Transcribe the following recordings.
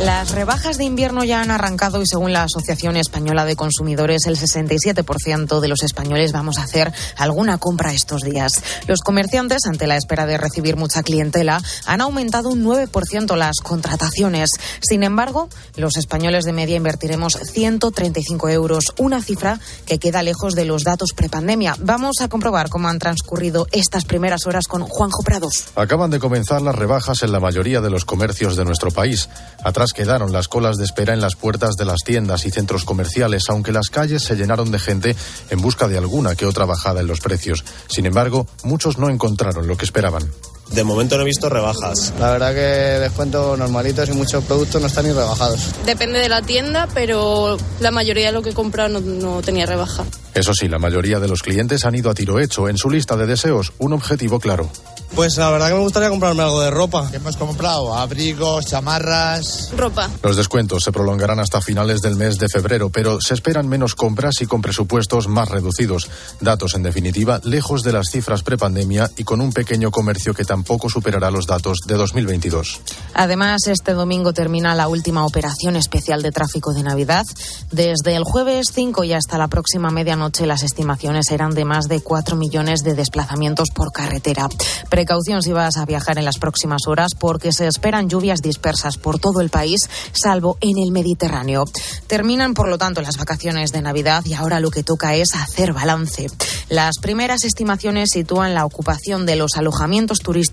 Las rebajas de invierno ya han arrancado y según la Asociación Española de Consumidores, el 67% de los españoles vamos a hacer alguna compra estos días. Los comerciantes, ante la espera de recibir mucha clientela, han aumentado un 9% las contrataciones. Sin embargo, los españoles de media invertiremos 135 euros, una cifra que queda lejos de los datos prepandemia. Vamos a comprobar cómo han transcurrido estas primeras horas con Juanjo Prados. Acaban de comenzar las rebajas en la mayoría de los comercios de nuestro país. Quedaron las colas de espera en las puertas de las tiendas y centros comerciales, aunque las calles se llenaron de gente en busca de alguna que otra bajada en los precios. Sin embargo, muchos no encontraron lo que esperaban. De momento no he visto rebajas. La verdad que descuentos normalitos y muchos productos no están ni rebajados. Depende de la tienda, pero la mayoría de lo que he comprado no, no, tenía rebaja. Eso sí, la mayoría de los clientes han ido a tiro hecho. En su lista de deseos, un objetivo claro. Pues la verdad que me gustaría comprarme algo de ropa. ¿Qué hemos comprado? Abrigos, chamarras. Ropa. Los descuentos se prolongarán hasta finales del mes de febrero, pero se esperan menos compras y con presupuestos más reducidos. Datos, en definitiva, lejos de las cifras prepandemia y con un pequeño comercio que tampoco superará los datos de 2022. Además, este domingo termina la última operación especial de tráfico de Navidad. Desde el jueves 5 y hasta la próxima medianoche, las estimaciones eran de más de 4 millones de desplazamientos por carretera. Precaución si vas a viajar en las próximas horas porque se esperan lluvias dispersas por todo el país, salvo en el Mediterráneo. Terminan, por lo tanto, las vacaciones de Navidad y ahora lo que toca es hacer balance. Las primeras estimaciones sitúan la ocupación de los alojamientos turísticos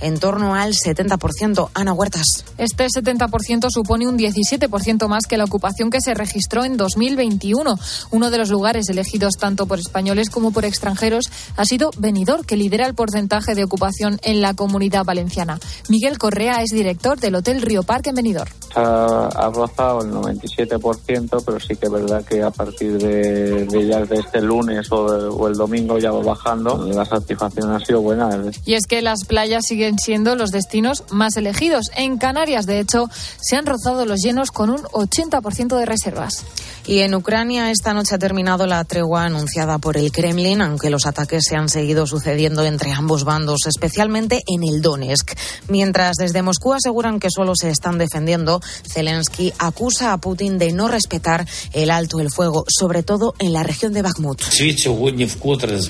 en torno al 70%. Ana Huertas. Este 70% supone un 17% más que la ocupación que se registró en 2021. Uno de los lugares elegidos tanto por españoles como por extranjeros ha sido Benidorm, que lidera el porcentaje de ocupación en la comunidad valenciana. Miguel Correa es director del Hotel Río Parque en Benidorm. Ha, ha rozado el 97%, pero sí que es verdad que a partir de, de ya de este lunes o, de, o, el domingo ya va bajando. La satisfacción ha sido buena. Y es que las playas siguen siendo los destinos más elegidos. En Canarias, de hecho, se han rozado los llenos con un 80% de reservas. Y en Ucrania esta noche ha terminado la tregua anunciada por el Kremlin, aunque los ataques se han seguido sucediendo entre ambos bandos, especialmente en el Donetsk. Mientras desde Moscú aseguran que solo se están defendiendo, Zelensky acusa a Putin de no respetar el alto el fuego, sobre todo en la región de Bakhmut.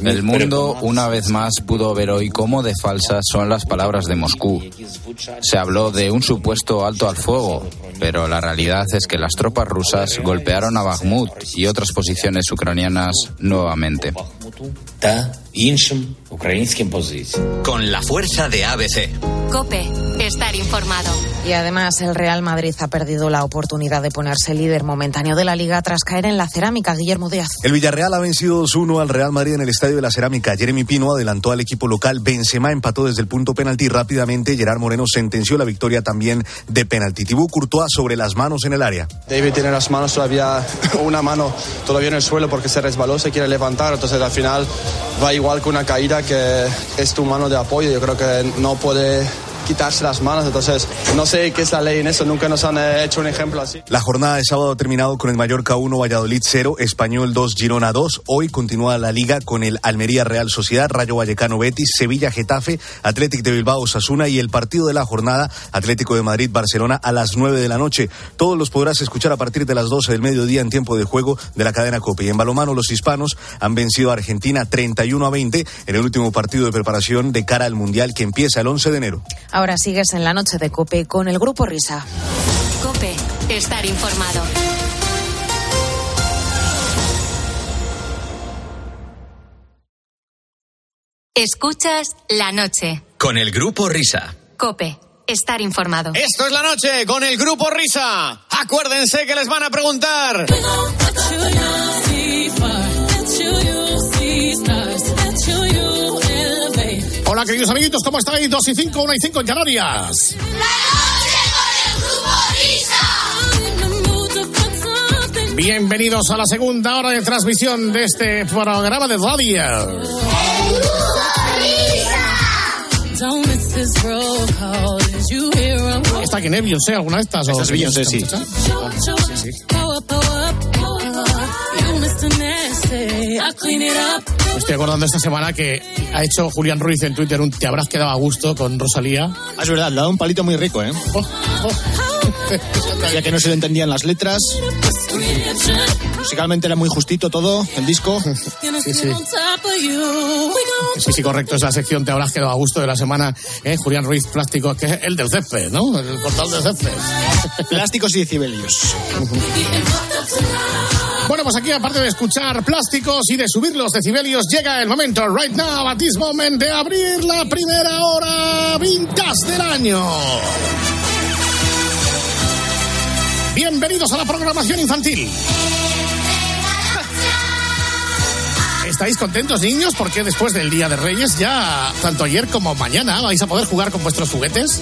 El mundo una vez más pudo ver hoy cómo de falsas son las palabras de Moscú. Se habló de un supuesto alto al fuego, pero la realidad es que las tropas rusas golpearon a Bakhmut y otras posiciones ucranianas nuevamente. Con la fuerza de ABC. Cope, estar informado. Y además el Real Madrid ha perdido la oportunidad de ponerse líder momentáneo de la liga tras caer en la cerámica. Guillermo Díaz. El Villarreal ha vencido 2-1 al Real Madrid en el Estadio de la Cerámica. Jeremy Pino adelantó al equipo local. Benzema empató desde el punto penalti rápidamente. Gerard Moreno sentenció la victoria también de penalti. Thibaut Courtois sobre las manos en el área. David tiene las manos todavía, una mano todavía en el suelo porque se resbaló, se quiere levantar. Entonces al final va igual que una caída que es tu mano de apoyo. Yo creo que no puede quitarse las manos. Entonces, no sé qué es la ley en eso. Nunca nos han hecho un ejemplo así. La jornada de sábado ha terminado con el Mallorca 1, Valladolid 0, Español 2, Girona 2. Hoy continúa la liga con el Almería Real Sociedad, Rayo Vallecano Betis, Sevilla Getafe, Atlético de Bilbao Sasuna y el partido de la jornada Atlético de Madrid Barcelona a las 9 de la noche. Todos los podrás escuchar a partir de las 12 del mediodía en tiempo de juego de la cadena Cope. Y en balomano los hispanos han vencido a Argentina 31 a 20 en el último partido de preparación de cara al Mundial que empieza el 11 de enero. Ahora sigues en la noche de Cope con el Grupo Risa. Cope, estar informado. Escuchas la noche. Con el Grupo Risa. Cope, estar informado. Esto es la noche con el Grupo Risa. Acuérdense que les van a preguntar. Hola, queridos amiguitos, ¿cómo estáis? 2 y 5, 1 y 5 en Canarias. Bienvenidos a la segunda hora de transmisión de este programa de radio. ¿Está aquí en Beyoncé alguna de estas? Esta es Beyoncé, sí. Sí, sí. Me estoy acordando esta semana que ha hecho Julián Ruiz en Twitter un te habrás quedado a gusto con Rosalía. Ah, es verdad, le ha dado un palito muy rico, ¿eh? Oh, oh. ya que no se le entendían las letras. Musicalmente era muy justito todo, el disco. Sí, sí. Sí, sí, correcto. Es la sección Te habrás quedado a gusto de la semana. ¿eh? Julián Ruiz Plástico, que es el del césped, ¿no? El portal del césped. Plásticos y decibelios. Bueno, pues aquí, aparte de escuchar plásticos y de subir los decibelios, llega el momento, right now, at this moment, de abrir la primera hora vintage del año. Bienvenidos a la programación infantil. ¿Estáis contentos, niños? Porque después del Día de Reyes, ya tanto ayer como mañana, vais a poder jugar con vuestros juguetes.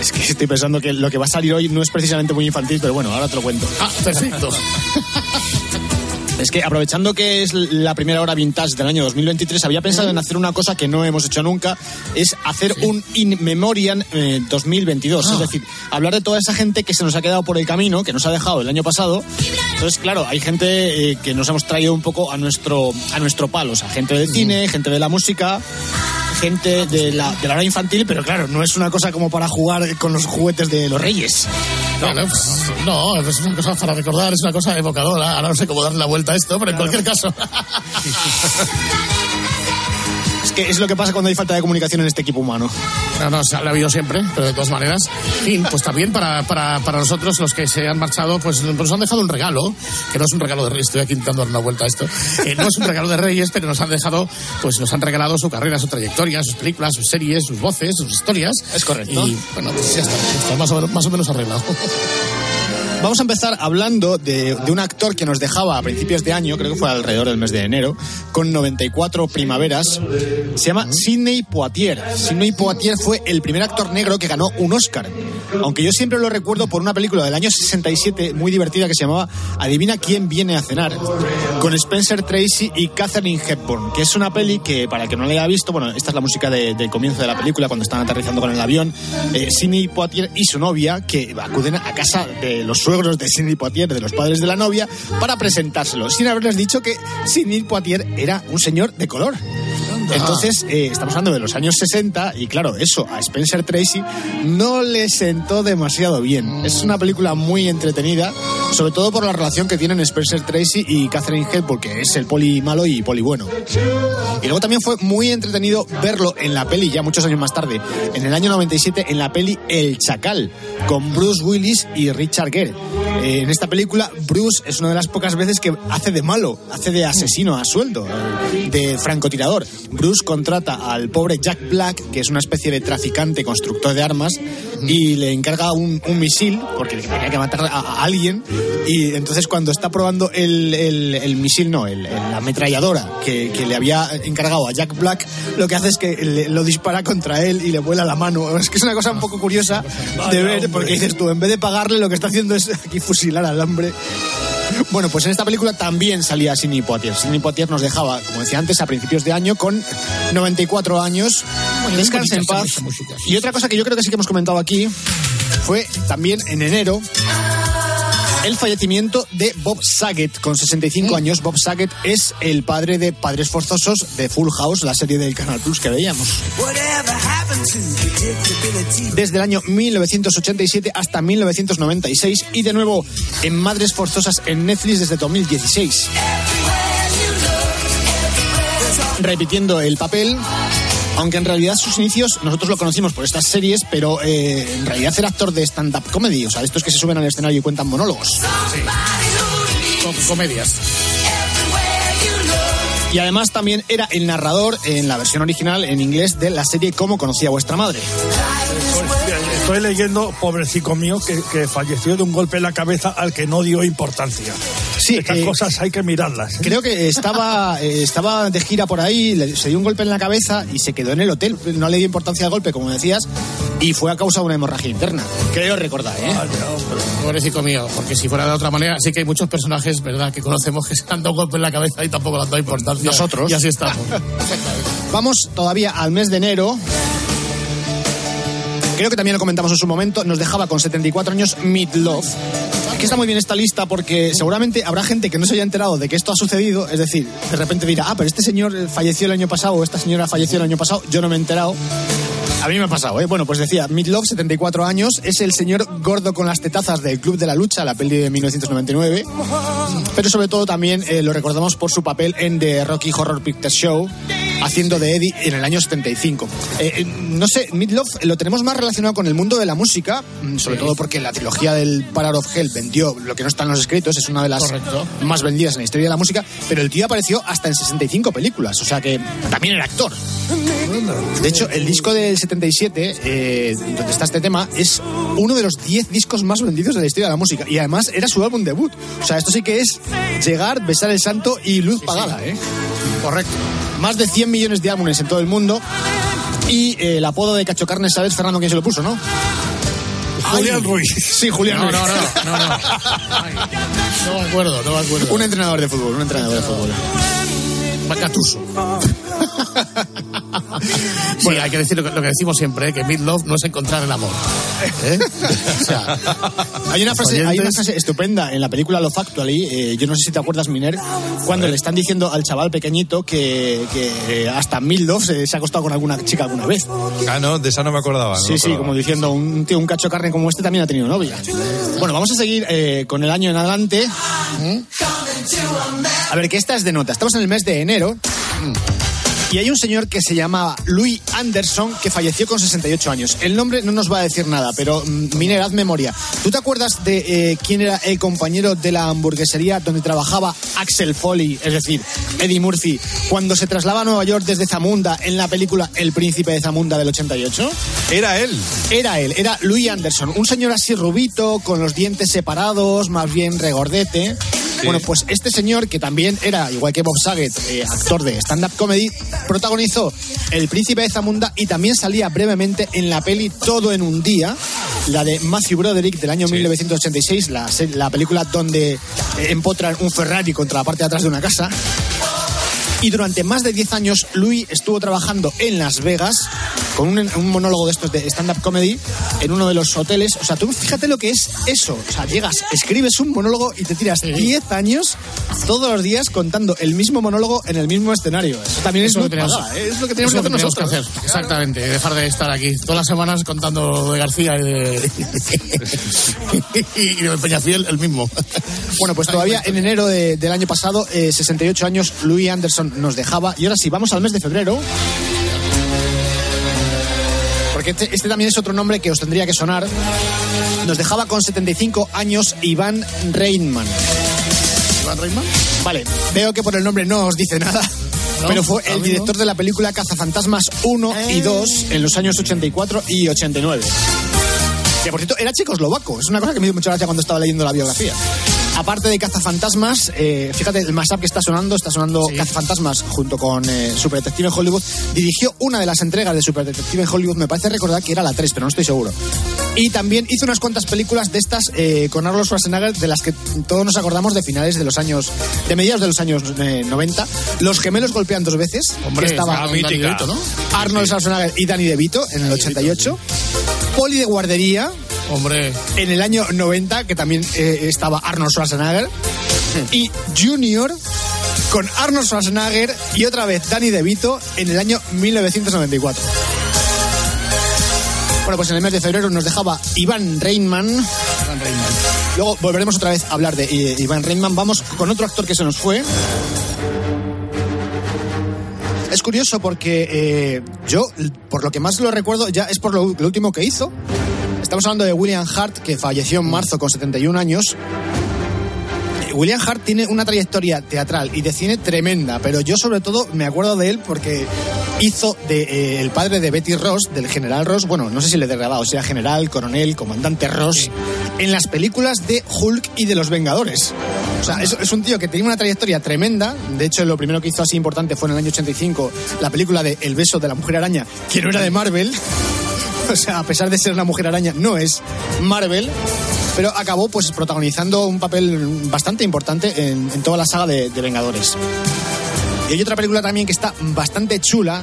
Es que estoy pensando que lo que va a salir hoy no es precisamente muy infantil, pero bueno, ahora te lo cuento. Ah, perfecto. Es que aprovechando que es la primera hora vintage del año 2023, había pensado en hacer una cosa que no hemos hecho nunca, es hacer un In Memoriam eh, 2022. Ah. Es decir, hablar de toda esa gente que se nos ha quedado por el camino, que nos ha dejado el año pasado. Entonces, claro, hay gente eh, que nos hemos traído un poco a nuestro, a nuestro palo. O sea, gente del cine, gente de la música, gente de la, de la hora infantil, pero claro, no es una cosa como para jugar con los juguetes de los reyes. No, no, pues, no, es una cosa para recordar, es una cosa evocadora. Ahora no sé cómo darle la vuelta a esto, pero en cualquier caso. Es que es lo que pasa cuando hay falta de comunicación en este equipo humano. No, no, se ha habido siempre, pero de todas maneras. Fin, pues también para, para, para nosotros, los que se han marchado, pues nos han dejado un regalo, que no es un regalo de Reyes, estoy aquí intentando dar una vuelta a esto. Eh, no es un regalo de Reyes, pero nos han dejado, pues nos han regalado su carrera, su trayectoria, sus películas, sus series, sus voces, sus historias. Es correcto. Y bueno, pues ya está, está más, o menos, más o menos arreglado. Vamos a empezar hablando de, de, un actor que nos dejaba a principios de año, creo que fue alrededor del mes de enero, con 94 primaveras. Se llama Sidney Poitier. Sidney Poitier fue el primer actor negro que ganó un Oscar. Aunque yo siempre lo recuerdo por una película del año 67 muy divertida que se llamaba Adivina quién viene a cenar, con Spencer Tracy y Catherine Hepburn, que es una peli que, para el que no la haya visto, bueno, esta es la música de, del comienzo de la película, cuando están aterrizando con el avión, eh, Sidney Poitier y su novia, que acuden a casa de los de Sidney Poitier, de los padres de la novia, para presentárselo, sin haberles dicho que Sidney Poitier era un señor de color. Entonces, eh, estamos hablando de los años 60 y claro, eso a Spencer Tracy no le sentó demasiado bien. Es una película muy entretenida, sobre todo por la relación que tienen Spencer Tracy y Catherine Hepburn, que es el poli malo y poli bueno. Y luego también fue muy entretenido verlo en la peli, ya muchos años más tarde, en el año 97, en la peli El Chacal, con Bruce Willis y Richard Gere. Eh, en esta película, Bruce es una de las pocas veces que hace de malo, hace de asesino a sueldo, de francotirador. Bruce contrata al pobre Jack Black, que es una especie de traficante constructor de armas, y le encarga un, un misil, porque tenía que matar a, a, alguien, y entonces cuando está probando el, el, el misil, no, el, la ametralladora que, que, le había encargado a Jack Black, lo que hace es que le, lo dispara contra él y le vuela la mano. Es que es una cosa un poco curiosa de ver, porque dices tú, en vez de pagarle, lo que está haciendo es aquí fusilar al hombre. Bueno, pues en esta película también salía Sidney Poitier. Sidney Poitier nos dejaba, como decía antes, a principios de año con 94 años. Bueno, Descansa en paz. Y otra cosa que yo creo que sí que hemos comentado aquí fue también en enero el fallecimiento de Bob Saget con 65 años. Bob Saget es el padre de Padres Forzosos de Full House, la serie del Canal Plus que veíamos. Desde el año 1987 hasta 1996 y de nuevo en Madres Forzosas en Netflix desde 2016. Repitiendo el papel, aunque en realidad sus inicios nosotros lo conocimos por estas series, pero eh, en realidad era actor de stand-up comedy, o sea, estos que se suben al escenario y cuentan monólogos. Sí. Com comedias. Y además también era el narrador en la versión original en inglés de la serie Cómo conocía vuestra madre. Estoy leyendo, pobrecito mío, que, que, falleció de un golpe en la cabeza al que no dio importancia. Sí, Estas eh, cosas hay que mirarlas. ¿eh? Creo que estaba, eh, estaba de gira por ahí, le, se dio un golpe en la cabeza y se quedó en el hotel. No le dio importancia al golpe, como decías, y fue a causa de una hemorragia interna. Creo recordar, ¿eh? Vale, pobrecito mío, porque si fuera de otra manera, sí que hay muchos personajes, ¿verdad?, que conocemos que se han dado un golpe en la cabeza y tampoco le han dado importancia. Nosotros. Y así estamos. Vamos todavía al mes de enero. Creo que también lo comentamos en su momento. Nos dejaba con 74 años Meat Love. que está muy bien esta lista porque seguramente habrá gente que no se haya enterado de que esto ha sucedido. Es decir, de repente dirá, ah, pero este señor falleció el año pasado o esta señora falleció el año pasado. Yo no me he enterado. A mí me ha pasado, ¿eh? Bueno, pues decía, Midlove, 74 años, es el señor gordo con las tetazas del Club de la Lucha, la peli de 1999. Pero sobre todo también eh, lo recordamos por su papel en The Rocky Horror Picture Show, haciendo de Eddie en el año 75. Eh, eh, no sé, Midlove lo tenemos más relacionado con el mundo de la música, mm, sobre todo porque la trilogía del Power of Hell vendió lo que no está en los escritos, es una de las Correcto. más vendidas en la historia de la música, pero el tío apareció hasta en 65 películas, o sea que también era actor. De hecho, el disco del 77, eh, donde está este tema, es uno de los 10 discos más vendidos de la historia de la música. Y además era su álbum debut. O sea, esto sí que es llegar, besar el santo y luz pagada, ¿eh? Correcto. Más de 100 millones de álbumes en todo el mundo. Y eh, el apodo de Cacho Carnes, ¿sabes, Fernando, quién se lo puso, no? Julián Ruiz. Sí, Julián No, Ruiz. no, no, no, no. Ay, no me acuerdo, no me acuerdo. Un entrenador de fútbol, un entrenador de fútbol. Macatuso. Sí, hay que decir lo que, lo que decimos siempre, ¿eh? que Midlove no es encontrar el amor. ¿eh? O sea, Hay una, frase, hay una frase estupenda en la película Love Actually, eh, yo no sé si te acuerdas, Miner, cuando le están diciendo al chaval pequeñito que, que, hasta Mildo se, se ha acostado con alguna chica alguna vez. Ah, no, de esa no me acordaba. no Sí, me sí, como diciendo, un tío, un cacho de carne como este también ha tenido novia. Bueno, vamos a seguir eh, con el año en adelante. A ver, que esta es de nota. Estamos en el mes de enero. Y hay un señor que se llamaba Louis Anderson que falleció con 68 años. El nombre no nos va a decir nada, pero mm, Miner, haz memoria. ¿Tú te acuerdas de eh, quién era el compañero de la hamburguesería donde trabajaba Axel Foley, es decir, Eddie Murphy, cuando se traslaba a Nueva York desde Zamunda en la película El Príncipe de Zamunda del 88? Era él. Era él, era Louis Anderson, un señor así rubito, con los dientes separados, más bien regordete. Bueno, pues este señor, que también era, igual que Bob Saget, eh, actor de stand-up comedy, protagonizó El Príncipe de Zamunda y también salía brevemente en la peli Todo en un día, la de Matthew Broderick del año 1986, la, la película donde empotran un Ferrari contra la parte de atrás de una casa. Y durante más de 10 años, Louis estuvo trabajando en Las Vegas con un, un monólogo de estos de stand-up comedy en uno de los hoteles. O sea, tú fíjate lo que es eso. O sea, llegas, escribes un monólogo y te tiras 10 años todos los días contando el mismo monólogo en el mismo escenario. Eso también es Eso muy lo tenemos- pagada, ¿eh? Es lo que tenemos que hacer nosotros. hacer, exactamente. Dejar de estar aquí todas las semanas contando de García y de, y de Peñafiel el mismo. Bueno, pues todavía en enero de- del año pasado, eh, 68 años, Louis Anderson nos dejaba. Y ahora sí, vamos al mes de febrero. Porque este, este también es otro nombre que os tendría que sonar. Nos dejaba con 75 años Iván Reitman. ¿Iván Reitman? Vale, veo que por el nombre no os dice nada. No, pero fue el director de la película Cazafantasmas 1 y 2 en los años 84 y 89. Que por cierto, era checoslovaco. Es una cosa que me dio mucha gracia cuando estaba leyendo la biografía. Aparte de Cazafantasmas, eh, fíjate, el mashup que está sonando, está sonando Cazafantasmas junto con eh, Super Detective en Hollywood. Dirigió una de las entregas de Super Detective en Hollywood, me parece recordar que era la 3, pero no estoy seguro. Y también hizo unas cuantas películas de estas eh, con Arnold Schwarzenegger, de las que todos nos acordamos de finales de los años, de mediados de los años eh, 90. Los gemelos golpean dos veces. Hombre, que estaba esa con Danny DeVito, ¿no? Arnold Schwarzenegger y Danny DeVito en el 88. Poli de guardería. Hombre. En el año 90, que también eh, estaba Arnold Schwarzenegger. Y Junior con Arnold Schwarzenegger y otra vez Danny DeVito en el año 1994. Bueno, pues en el mes de febrero nos dejaba Iván Reitman. Luego volveremos otra vez a hablar de eh, Iván Reitman. Vamos con otro actor que se nos fue. Es curioso porque eh, yo, por lo que más lo recuerdo, ya es por lo, lo último que hizo. Estamos hablando de William Hart, que falleció en marzo con 71 años. William Hart tiene una trayectoria teatral y de cine tremenda, pero yo sobre todo me acuerdo de él porque hizo de eh, el padre de Betty Ross, del general Ross, bueno, no sé si le derrabado, o sea, general, coronel, comandante Ross, en las películas de Hulk y de los Vengadores. O sea, es, un tío que tenía una trayectoria tremenda. De hecho, lo primero que hizo así importante fue en el año 85 la película de El beso de la mujer araña, que no era de Marvel. O sea, a pesar de ser una mujer araña, no es Marvel. Pero acabó pues protagonizando un papel bastante importante en, toda la saga de Vengadores. Y hay otra película también que está bastante chula,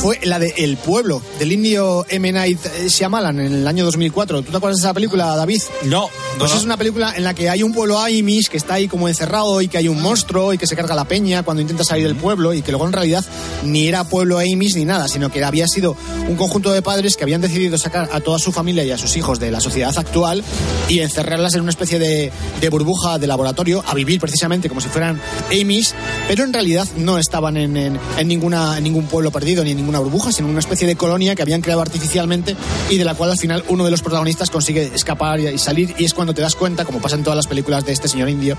fue la de El Pueblo, del indio M. Night Shyamalan en el año 2004. ¿Tú te acuerdas de esa película, David? No. Pues no, es una película en la que hay un pueblo Amish que está ahí como encerrado y que hay un monstruo y que se carga la peña cuando intenta salir del pueblo y que luego en realidad ni era pueblo Amish ni nada, sino que había sido un conjunto de padres que habían decidido sacar a toda su familia y a sus hijos de la sociedad actual y encerrarlas en una especie de, de burbuja de laboratorio a vivir precisamente como si fueran Amish, pero en realidad no estaban en, en- ninguna, ningún pueblo perdido ni en ninguna burbuja, sino en una especie de colonia que habían creado artificialmente y de la cual al final uno de los protagonistas consigue escapar y, y salir y es cuando te das cuenta, como pasa en todas las películas de este señor indio,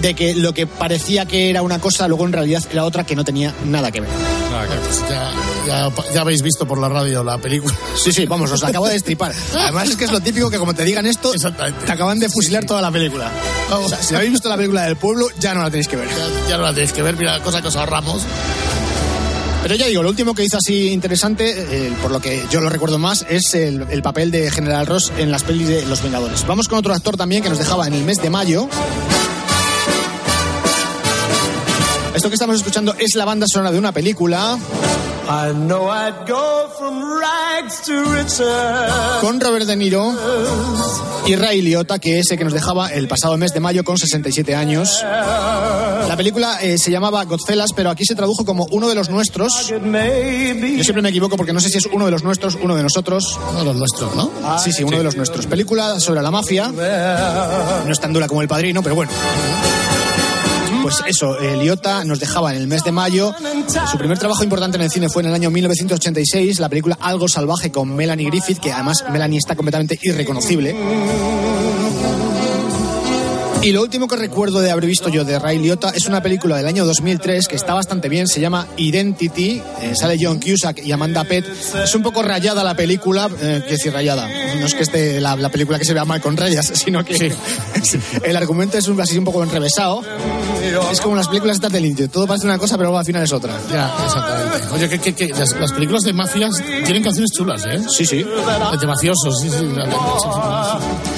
de que lo que parecía que era una cosa luego en realidad era otra que no tenía nada que ver. Pues ya, ya- ya habéis visto por la radio la película. Sí, sí, vamos, os la acabo de destripar. Además es que es lo típico que como te digan esto, te acaban de fusilar toda la película. O sea, si habéis visto la película del pueblo, ya no la tenéis que ver. Ya, ya no la tenéis que ver, mira, cosa que os ahorramos. Pero ya digo, lo último que hizo así interesante, eh, por lo que yo lo recuerdo más, es el, el papel de General Ross en las pelis de Los Vengadores. Vamos con otro actor también que nos dejaba en el mes de mayo. Esto que estamos escuchando es la banda sonora de una película con Robert De Niro y Ray Liotta, que es el que nos dejaba el pasado mes de mayo con 67 años. La película eh, se llamaba Godfellas, pero aquí se tradujo como uno de los nuestros. Yo siempre me equivoco porque no sé si es uno de los nuestros, uno de nosotros. Uno de los nuestros, ¿no? Sí, sí, uno de los nuestros. Película sobre la mafia. No es tan dura como El Padrino, pero bueno. Pues eso, eh, Liotta nos dejaba en el mes de mayo. Su primer trabajo importante en el cine fue en el año 1986, la película Algo Salvaje con Melanie Griffith, que además Melanie está completamente irreconocible. Y lo último que recuerdo de haber visto yo de Ray Liotta es una película del año 2003 que está bastante bien, se llama Identity, eh, sale John Cusack y Amanda Pett. Es un poco rayada la película, eh, quiero decir rayada, no es que esté la, la película que se vea mal con rayas, sino que el argumento es un, así un poco enrevesado. Es como las películas estas del indio, todo parece una cosa pero luego al final es otra. Ya, exactamente. Oye, que, que- que las, las películas de mafias tienen canciones chulas, ¿eh? Sí, sí. De mafiosos, sí, sí.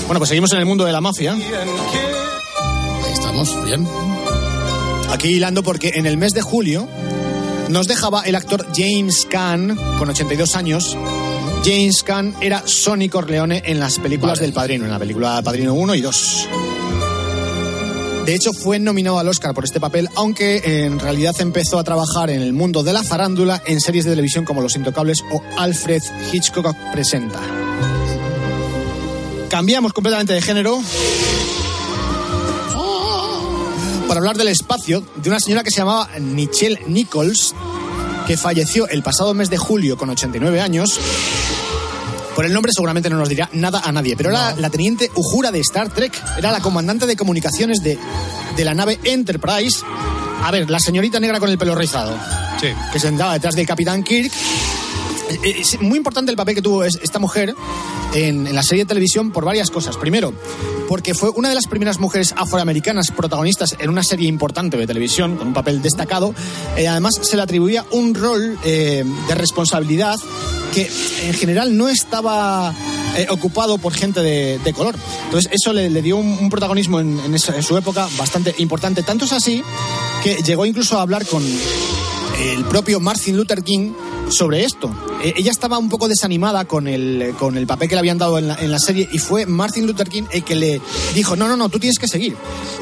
Bueno, pues seguimos en el mundo de la mafia. Bien. Aquí hilando porque en el mes de julio nos dejaba el actor James Caan con 82 años. James Caan era Sonny Corleone en las películas del Padrino, en la película Padrino 1 y 2. De hecho, fue nominado al Oscar por este papel, aunque en realidad empezó a trabajar en el mundo de la farándula en series de televisión como Los Intocables o Alfred Hitchcock Presenta. Cambiamos completamente de género para hablar del espacio de una señora que se llamaba Nichelle Nichols, que falleció el pasado mes de julio con 89 años. Por el nombre seguramente no nos dirá nada a nadie, pero era la teniente Uhura de Star Trek, era la comandante de comunicaciones de, de la nave Enterprise. A ver, la señorita negra con el pelo rizado, que se sentaba detrás del capitán Kirk. Eh, Es muy importante el papel que tuvo es- esta mujer en, la serie de televisión por varias cosas. Primero, porque fue una de las primeras mujeres afroamericanas protagonistas en una serie importante de televisión, con un papel destacado. Eh, además, se le atribuía un rol eh, de responsabilidad que en general no estaba eh, ocupado por gente de, color. Entonces, eso le, dio un, protagonismo en su época bastante importante. Tanto es así que llegó incluso a hablar con el propio Martin Luther King sobre esto. Eh, ella estaba un poco desanimada con el, con el papel que le habían dado en la, en la serie y fue Martin Luther King el que le dijo, no, no, no, tú tienes que seguir.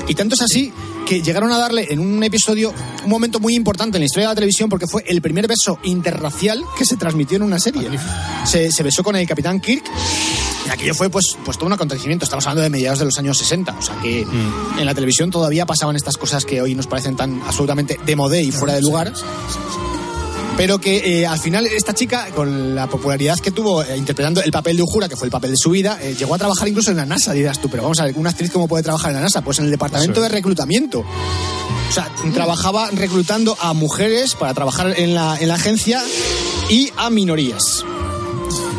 Y tanto es así que llegaron a darle en un episodio un momento muy importante en la historia de la televisión porque fue el primer beso interracial que se transmitió en una serie. Se, se besó con el Capitán Kirk y aquello fue pues, pues todo un acontecimiento. Estamos hablando de mediados de los años 60. O sea que en la televisión todavía pasaban estas cosas que hoy nos parecen tan absolutamente de modé y fuera de lugar. Pero que eh, al final esta chica, con la popularidad que tuvo eh, interpretando el papel de Ujura, que fue el papel de su vida, eh, llegó a trabajar incluso en la NASA, dirás tú, pero vamos a ver, ¿una actriz cómo puede trabajar en la NASA? Pues en el departamento de reclutamiento. O sea, trabajaba reclutando a mujeres para trabajar en la, en la agencia y a minorías.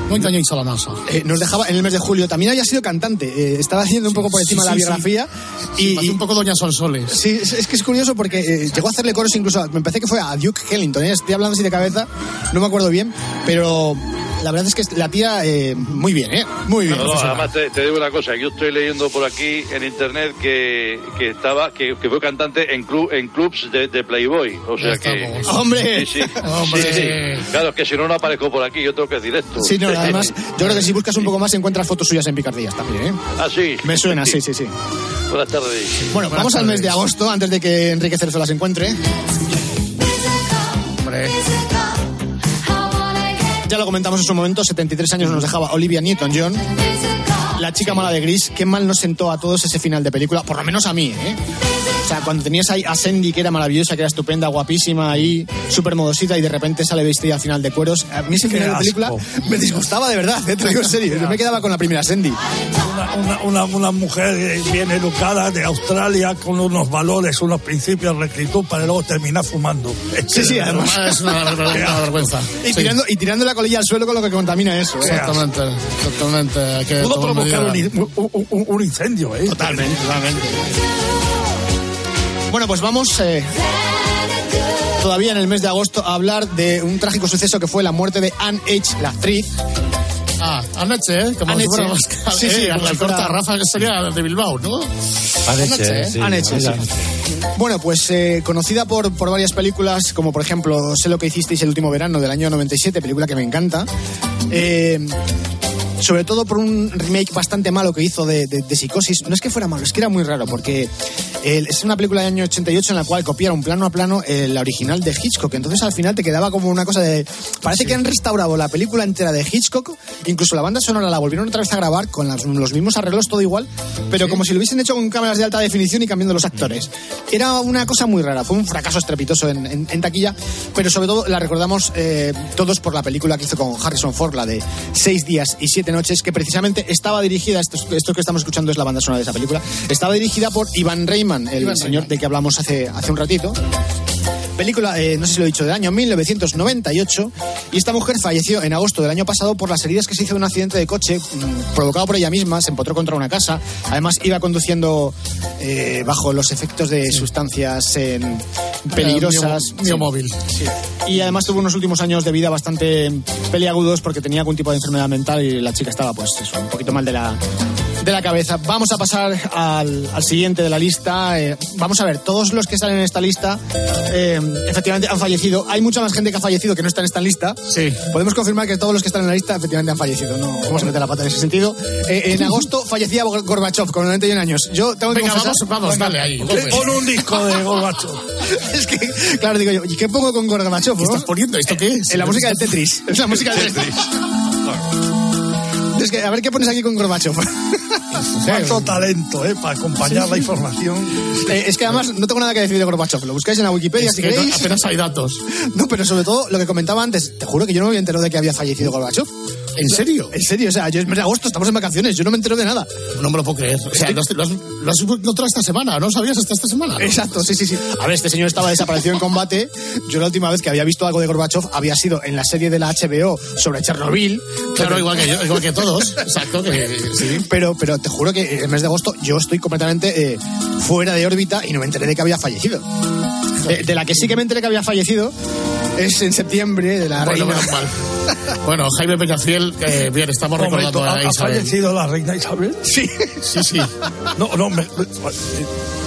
¿Cuántos años hizo la NASA? Eh, nos dejaba en el mes de julio. También había sido cantante. eh, estaba haciendo un poco por encima sí, de la biografía. Sí, y, un poco Doña Sonsoles. Sí, es, es que es curioso porque eh, llegó a hacerle coros incluso, me parece que fue a Duke Ellington, estoy hablando así de cabeza, no me acuerdo bien, pero la verdad es que la tía, eh, muy bien, ¿eh? Muy bien. No, no, además te, te, digo una cosa, yo estoy leyendo por aquí en internet que, que estaba, que, que, fue cantante en club, en clubs de, de Playboy. O sea que. ¡Hombre! Sí, sí. ¡Hombre! Sí, sí. Claro, que si no, no aparezco por aquí, yo tengo que decir esto. Sí, no, además, yo creo que si buscas un poco más encuentras fotos suyas en picardías también, ¿eh? Ah, sí. Me suena, sí, sí, sí. Buenas tardes. Bueno, Buenas vamos tardes. al mes de agosto, antes de que Enrique Cerzo se encuentre. Hombre. Ya lo comentamos en su momento, 73 años nos dejaba Olivia Newton-John. La chica mala de Gris, qué mal nos sentó a todos ese final de película, por lo menos a mí, ¿eh? O sea, cuando tenías ahí a Sandy, que era maravillosa, que era estupenda, guapísima, ahí, súper modosita, y de repente sale vestida al final de cueros. A mí ese final de película me disgustaba de verdad, ¿eh? te lo digo en serio. Yo me quedaba con la primera Sandy. Una, una, una, una mujer bien educada de Australia con unos valores, unos principios de rectitud para luego terminar fumando. Sí, sí, además. Es una, vergüenza, una vergüenza. Y, tirando, y tirando la colilla al suelo con lo que contamina eso. ¿eh? Exactamente, exactamente. Que Pudo provocar un- un- un incendio, ¿eh? Totalmente, totalmente. Bueno, pues vamos eh, todavía en el mes de agosto a hablar de un trágico suceso que fue la muerte de Anne H., la actriz. Ah, anoche, ¿eh? Como Anne si fuera H. Pascal, Sí, sí, eh, la corta Rafa que sería de Bilbao, ¿no? Anoche, ¿eh? sí. Anoche, sí. Bueno, pues eh, conocida por, por varias películas, como por ejemplo Sé lo que hicisteis el último verano del año 97, película que me encanta. Eh, sobre todo por un remake bastante malo que hizo de, de- de Psicosis. No es que fuera malo, es que era muy raro, porque eh, es una película del año 88 en la cual copiaron plano a plano eh, la original de Hitchcock. Entonces al final te quedaba como una cosa de... Parece que han restaurado la película entera de Hitchcock, incluso la banda sonora la volvieron otra vez a grabar con las- los mismos arreglos, todo igual, pero como si lo hubiesen hecho con cámaras de alta definición y cambiando los actores. Era una cosa muy rara, fue un fracaso estrepitoso en, en- en taquilla, pero sobre todo la recordamos eh, todos por la película que hizo con Harrison Ford, la de Seis días y siete noches, que precisamente estaba dirigida, esto, esto que estamos escuchando es la banda sonora de esa película, estaba dirigida por Ivan Reitman, el Ivan señor Reitman. de que hablamos hace, hace un ratito. Película, eh, no sé si lo he dicho, del año 1998. Y esta mujer falleció en agosto del año pasado por las heridas que se hizo en un accidente de coche mm, provocado por ella misma. Se empotró contra una casa. Además, iba conduciendo eh, bajo los efectos de sustancias eh, peligrosas. Mio- Miomóvil. Sí. Y además tuvo unos últimos años de vida bastante peliagudos porque tenía algún tipo de enfermedad mental y la chica estaba, pues, eso, un poquito mal de la, de la cabeza. Vamos a pasar al, al siguiente de la lista. Eh, vamos a ver, todos los que salen en esta lista eh, efectivamente han fallecido. Hay mucha más gente que ha fallecido que no está en esta lista. Sí. Podemos confirmar que todos los que están en la lista efectivamente han fallecido. No vamos a meter la pata en ese sentido. Eh, en agosto fallecía Gor- Gorbachev con 91 años. Yo tengo que Venga, confesar- vamos, vamos, Venga. dale ahí. Pon un disco de Gorbachev. Es que, claro, digo yo, ¿y qué pongo con Gorbachev? ¿Qué no? estás poniendo? ¿Esto qué es? En la música del Tetris. Es la música del Tetris. Es que, a ver qué pones aquí con Gorbachev. Cuánto talento, ¿eh? Para acompañar la información. Eh, es que además no tengo nada que decir de Gorbachev. Lo buscáis en la Wikipedia Es si que no- queréis. apenas hay datos. No, pero sobre todo lo que comentaba antes. Te juro que yo no me había enterado de que había fallecido Gorbachev. ¿En serio? En serio, o sea, yo es mes de agosto, estamos en vacaciones, yo no me entero de nada. No me lo puedo creer. O sea, lo has, lo has- lo has encontrado esta semana, ¿no sabías hasta esta semana? Exacto, sí, sí, sí. A ver, este señor estaba desaparecido en combate. Yo la última vez que había visto algo de Gorbachev había sido en la serie de la HBO sobre Chernobyl. Claro, igual que yo, igual que todos. Exacto, que sí. Pero, pero te juro que el mes de agosto yo estoy completamente eh, fuera de órbita y no me enteré de que había fallecido. De, de la que sí que me enteré que había fallecido es en septiembre de la Bueno, reina. mal. Bueno, Jaime Peñafiel, que bien, estamos momento, recordando ¿ha, a ha Isabel. fallecido la reina Isabel? Sí. Sí, sí. No, no, me, me-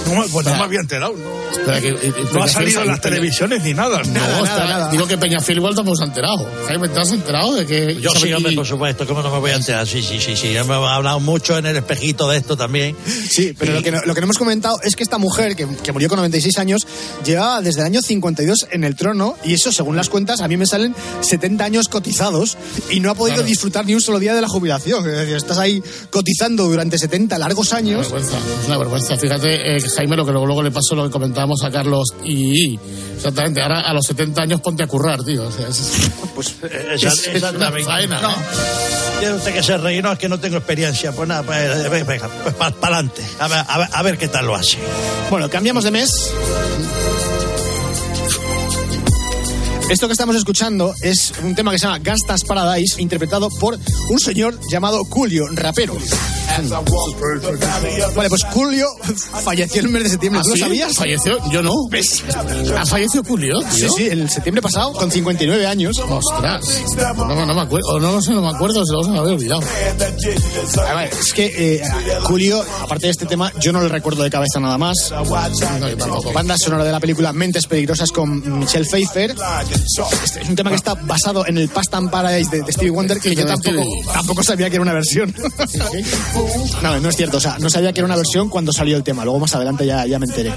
no, me- pues no me había enterado. No, Espera, que, y- y No ha salido en las televisiones ni nada. No, Nada, está- nada, nada. Digo que Peñafiel igual tampoco se ha enterado. Jaime, ¿te has enterado de que Yo Isabel sí, hombre, por supuesto, ¿cómo no me voy a enterar? Sí, sí, sí, sí. Ya me ha hablado mucho en el espejito de esto también. Sí, pero lo que, no, lo que no hemos comentado es que esta mujer, que, que murió con 96 años, llevaba desde el año 52 en el trono y eso, según las cuentas, a mí me salen 70 años cotizados y no ha podido Claro. disfrutar ni un solo día de la jubilación. Es decir, estás ahí cotizando durante 70 largos Una años. vergüenza, es una vergüenza. Fíjate, eh, Jaime, lo que luego, luego le pasó, lo que comentábamos a Carlos y, y exactamente, ahora a los 70 años ponte a currar, tío. O sea, es, Pues, Esa- es una exactamente. faena. No. Tiene usted que se reír, no, es que no tengo experiencia. Pues nada, pues, eh, venga, pues para adelante. A ver, a, ver, a ver qué tal lo hace. Bueno, cambiamos de mes. Esto que estamos escuchando es un tema que se llama Gastas Paradise, interpretado por un señor llamado Julio, rapero. Vale, pues Julio falleció el mes de septiembre. ¿Ah, ¿Tú sí? lo sabías? ¿Falleció? Yo no. ¿Ves? ¿Ha fallecido Julio? Sí, sí, el septiembre pasado, con 59 años. Ostras. No, no me acuerdo. O no, sé, no me acuerdo, se lo vamos a haber olvidado. A ver, es que eh, Julio, aparte de este tema, yo no lo recuerdo de cabeza nada más. Banda sonora de la película Mentes Peligrosas con Michelle Pfeiffer. Este es un tema que está basado en el Past and Paradise de, de Stevie Wonder, que yo tampoco, tampoco sabía que era una versión. no, no es cierto. O sea, no sabía que era una versión cuando salió el tema. Luego más adelante ya, ya me enteré.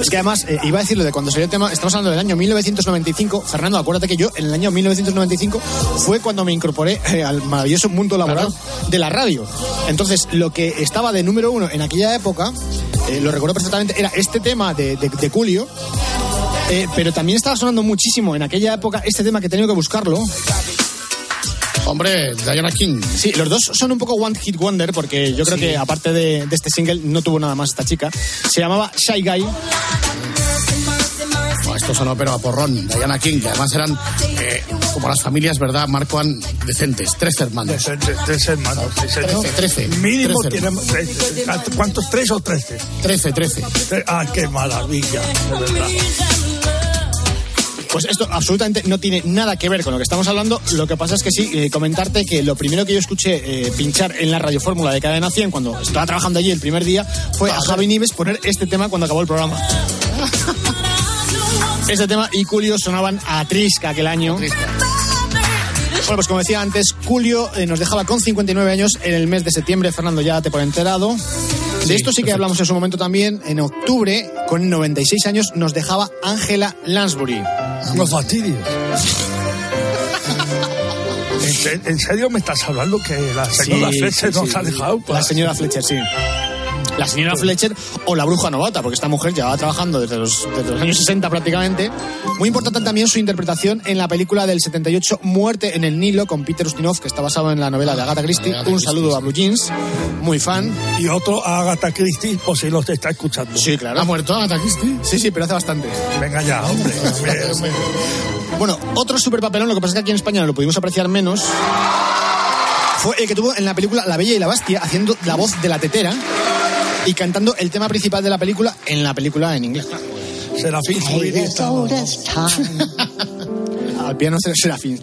Es que además, eh, iba a decirlo de cuando salió el tema, estamos hablando del año 1995. Fernando, acuérdate que yo en el año 1995 fue cuando me incorporé eh, al maravilloso mundo laboral de la radio. Entonces, lo que estaba de número uno en aquella época, eh, lo recuerdo perfectamente, era este tema de, de, de Julio. Eh, pero también estaba sonando muchísimo en aquella época este tema que he tenido que buscarlo. Hombre, Diana King. Sí, los dos son un poco One Hit Wonder porque yo creo que aparte de, de este single no tuvo nada más esta chica. Se llamaba Shy Guy. No, esto sonó pero a porrón. Diana King, que además eran eh, como las familias, ¿verdad? Marcoan decentes. Trece hermanos. Trece, trece hermanos, sí. Trece, trece. Mínimo Trece tenemos. trece. ¿Cuántos? ¿Tres o trece? Trece, trece. Tre- Ah, qué maravilla, de verdad. Pues esto absolutamente no tiene nada que ver con lo que estamos hablando. Lo que pasa es que sí, eh, comentarte que lo primero que yo escuché eh, pinchar en la radio fórmula de Cadena 100 cuando estaba trabajando allí el primer día fue a Javi Nives poner este tema cuando acabó el programa. Este tema y Julio sonaban a Trisca aquel año. Bueno, pues como decía antes, Julio eh, nos dejaba con 59 años en el mes de septiembre. Fernando, ya te por enterado. De esto sí que hablamos en su momento también. En octubre, con 96 años, nos dejaba Angela Lansbury. No fastidies. ¿En se- ¿En serio me estás hablando que la señora Sí, Fletcher sí, nos sí. ha dejado? La señora Fletcher, sí. La señora Fletcher o la bruja novata, porque esta mujer llevaba trabajando desde los, desde los años 60 prácticamente. Muy importante también su interpretación en la película del 78, Muerte en el Nilo, con Peter Ustinov, que está basado en la novela de Agatha Christie. Un saludo a Blue Jeans, muy fan. Y otro a Agatha Christie, por si los está escuchando. Sí, claro. ¿Ha muerto Agatha Christie? Sí, sí, pero hace bastante. Venga ya, hombre. Bueno, otro super papelón, lo que pasa es que aquí en España lo pudimos apreciar menos. Fue el que tuvo en la película La Bella y la Bastia, haciendo la voz de la tetera y cantando el tema principal de la película en la película en inglés. Serafín Zubiri Al piano Serafín.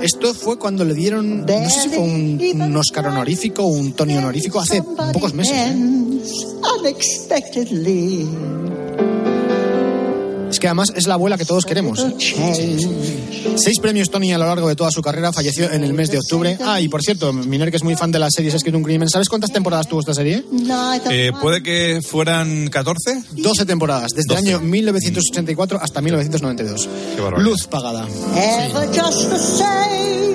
Esto fue cuando le dieron, no sé si fue un, un Oscar honorífico o un Tony honorífico hace pocos meses. ¿eh? Es que además es la abuela que todos queremos. Seis premios Tony a lo largo de toda su carrera, falleció en el mes de octubre. Ah, y por cierto, Miner, que es muy fan de las series Ha escrito un crimen. ¿Sabes cuántas temporadas tuvo esta serie? Eh, Puede que fueran 14. 12 temporadas, desde el 12. año 1984 hasta 1992. Qué. Luz pagada.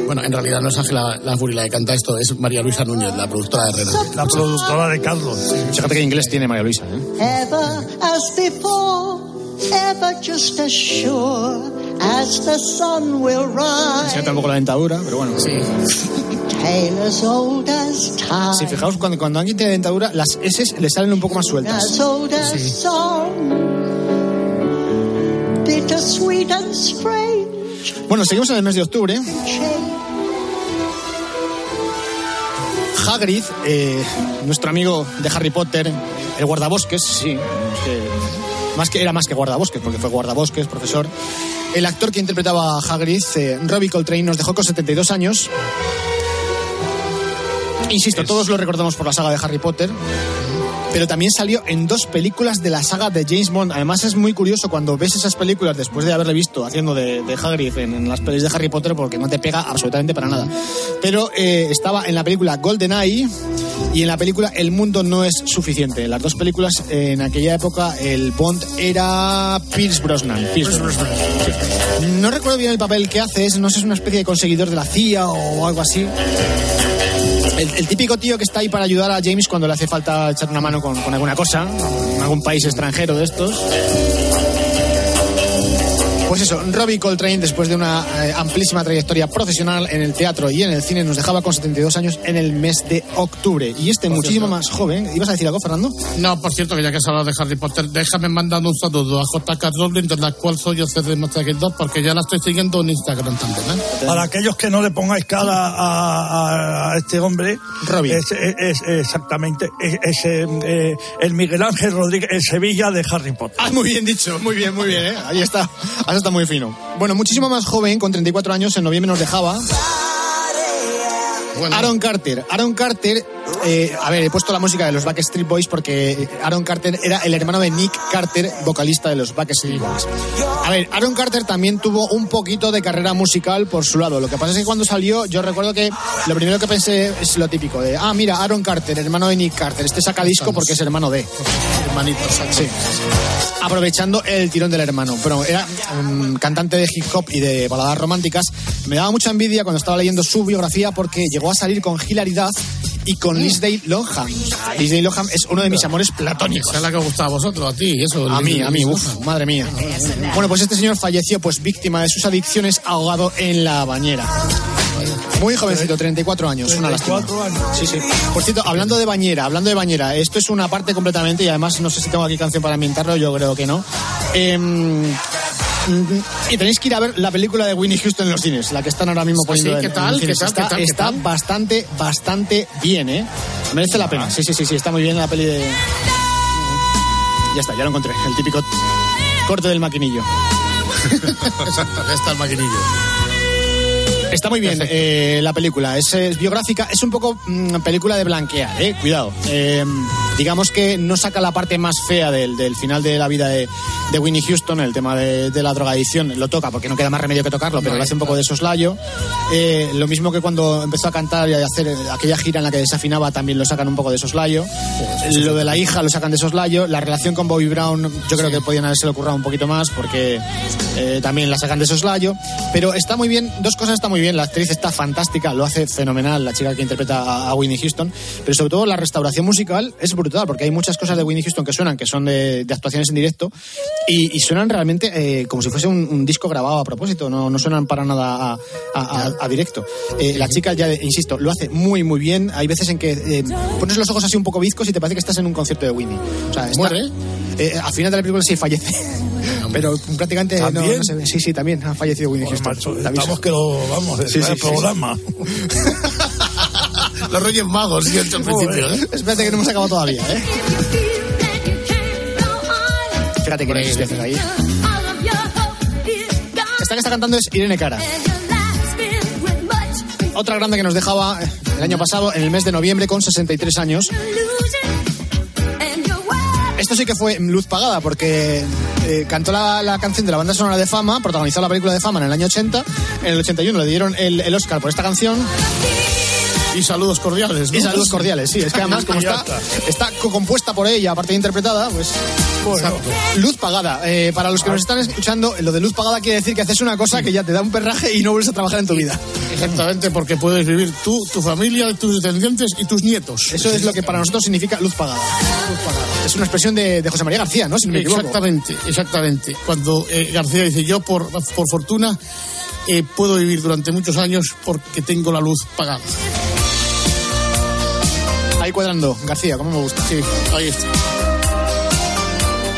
Bueno, en realidad no es Ángela Lansbury la que canta esto, es María Luisa Núñez, la productora de Herrera. La productora de Carlos. Fíjate que inglés tiene María Luisa. ¿eh? Ever as before, ever just as sure as the sun will Se rise. nota un poco la dentadura, pero bueno. Sí. Si fijaos, cuando, cuando alguien tiene dentadura, las S le salen un poco más sueltas. Strange. Bueno, seguimos en el mes de octubre. Hagrid, eh, nuestro amigo de Harry Potter, el guardabosques, sí, que- más que era más que guardabosques, porque fue guardabosques, profesor. El actor que interpretaba a Hagrid, eh, Robbie Coltrane, nos dejó con 72 años. Insisto, todos lo recordamos por la saga de Harry Potter. Pero también salió en dos películas de la saga de James Bond. Además es muy curioso cuando ves esas películas después de haberle visto haciendo de, de Hagrid en, en las pelis de Harry Potter porque no te pega absolutamente para nada. Pero eh, estaba en la película GoldenEye y en la película El mundo no es suficiente. En las dos películas eh, en aquella época el Bond era Pierce Brosnan. Pierce Brosnan. No recuerdo bien el papel que hace, es, no sé, es una especie de conseguidor de la CIA o algo así. El, típico tío que está ahí para ayudar a James cuando le hace falta echar una mano con, con alguna cosa, en algún país extranjero de estos. Pues eso, Robbie Coltrane, después de una eh, amplísima trayectoria profesional en el teatro y en el cine, nos dejaba con 72 años en el mes de octubre. Y este muchísimo más joven, ¿ibas a decir algo, Fernando? No, por cierto, que ya que has hablado de Harry Potter, déjame mandando un saludo a J.K. Rowling, de la cual soy yo de 2, porque ya la estoy siguiendo en Instagram también. ¿eh? Para aquellos que no le pongáis cara a, a este hombre, Robbie. es, es- es exactamente es, es, eh, el Miguel Ángel Rodríguez en Sevilla de Harry Potter. Ah, muy bien dicho, muy bien, muy bien, ¿eh? Ahí está, está muy fino. Bueno, muchísimo más joven, con 34 años, en noviembre nos dejaba. Aaron Carter. Aaron Carter, eh, a ver, he puesto la música de los Backstreet Boys porque Aaron Carter era el hermano de Nick Carter, vocalista de los Backstreet Boys. A ver, Aaron Carter también tuvo un poquito de carrera musical por su lado. Lo que pasa es que cuando salió, yo recuerdo que lo primero que pensé es lo típico de, ah, mira, Aaron Carter, hermano de Nick Carter. Este saca disco porque es hermano de. Hermanitos, Sí. Aprovechando el tirón del hermano. Pero era um, cantante de hip hop y de baladas románticas. Me daba mucha envidia cuando estaba leyendo su biografía porque llegó a salir con Hilaridad y con Liz Day Lohan. Liz Day Lohan es uno de mis amores platónicos. Esa es la que gustaba a vosotros, a ti, eso. A mí, a mí, uff, madre mía. Bueno, pues este señor falleció pues víctima de sus adicciones ahogado en la bañera. Muy jovencito, 34 años, una lástima. 34 años. Sí, sí. Por cierto, hablando de bañera, hablando de bañera, esto es una parte completamente, y además no sé si tengo aquí canción para ambientarlo, yo creo que no. Em, y tenéis que ir a ver la película de Winnie Houston en los cines, la que están ahora mismo poniendo sí? ¿Qué en tal? ¿Qué tal? Está, ¿Qué tal? ¿Qué está tal? bastante, bastante bien, ¿eh? Merece la pena. Sí, sí, sí, sí, está muy bien la peli de... Ya está, ya lo encontré, el típico corte del maquinillo. Ya está el maquinillo. Está muy bien eh, la película, es, es biográfica, es un poco mm, película de blanquear, eh, cuidado. Eh, digamos que no saca la parte más fea del, del final de la vida de, de Winnie Houston, el tema de, de la drogadicción, lo toca porque no queda más remedio que tocarlo, pero lo hace un poco de soslayo. Eh, lo mismo que cuando empezó a cantar y a hacer eh, aquella gira en la que desafinaba, también lo sacan un poco de soslayo. Lo de la hija lo sacan de soslayo. La relación con Bobby Brown, yo creo que podían haberse ocurrido un poquito más porque eh, también la sacan de soslayo. Pero está muy bien, dos cosas está muy bien. La actriz está fantástica, lo hace fenomenal, la chica que interpreta a, Winnie Houston. Pero sobre todo la restauración musical es brutal porque hay muchas cosas de Winnie Houston que suenan, que son de, de actuaciones en directo y, y suenan realmente eh, como si fuese un, un disco grabado a propósito, no, no suenan para nada a, a- a- directo. Eh, la chica, ya insisto, lo hace muy, muy bien. Hay veces en que eh, pones los ojos así un poco bizcos y te parece que estás en un concierto de Winnie. O sea, está- ¿Muere? eh, al final de la película sí fallece. Pero prácticamente no, ¿También? no se ve. Sí, sí, también ha fallecido Winnie Houston. macho, estamos que lo vamos Sí, el sí, programa. Los Reyes Magos, sí, al principio, ¿eh? Espérate que no hemos acabado todavía, ¿eh? Fíjate que hay veces ahí. Esta que está cantando es Irene Cara. Otra grande que nos dejaba eh, el año pasado, en el mes de noviembre, con 63 años. Esto sí que fue luz pagada, porque eh, cantó la, la canción de la banda sonora de Fama, protagonizó la película de Fama en el año 80. En el 81 le dieron el, el Oscar por esta canción. Y saludos cordiales, ¿no? Y saludos cordiales, sí. Es que además, como está, está compuesta por ella, aparte de interpretada, pues. Bueno, luz pagada. Eh, para los que nos están escuchando, lo de luz pagada quiere decir que haces una cosa que ya te da un perraje y no vuelves a trabajar en tu vida. Exactamente, porque puedes vivir tú, tu familia, tus descendientes y tus nietos. Eso es lo que para nosotros significa luz pagada. Es una expresión de, de José María García, ¿no? Si no me equivoco. Exactamente, exactamente. Cuando eh, García dice, yo por, por fortuna eh, puedo vivir durante muchos años porque tengo la luz pagada. Ahí cuadrando, García, como me gusta. Sí, ahí está.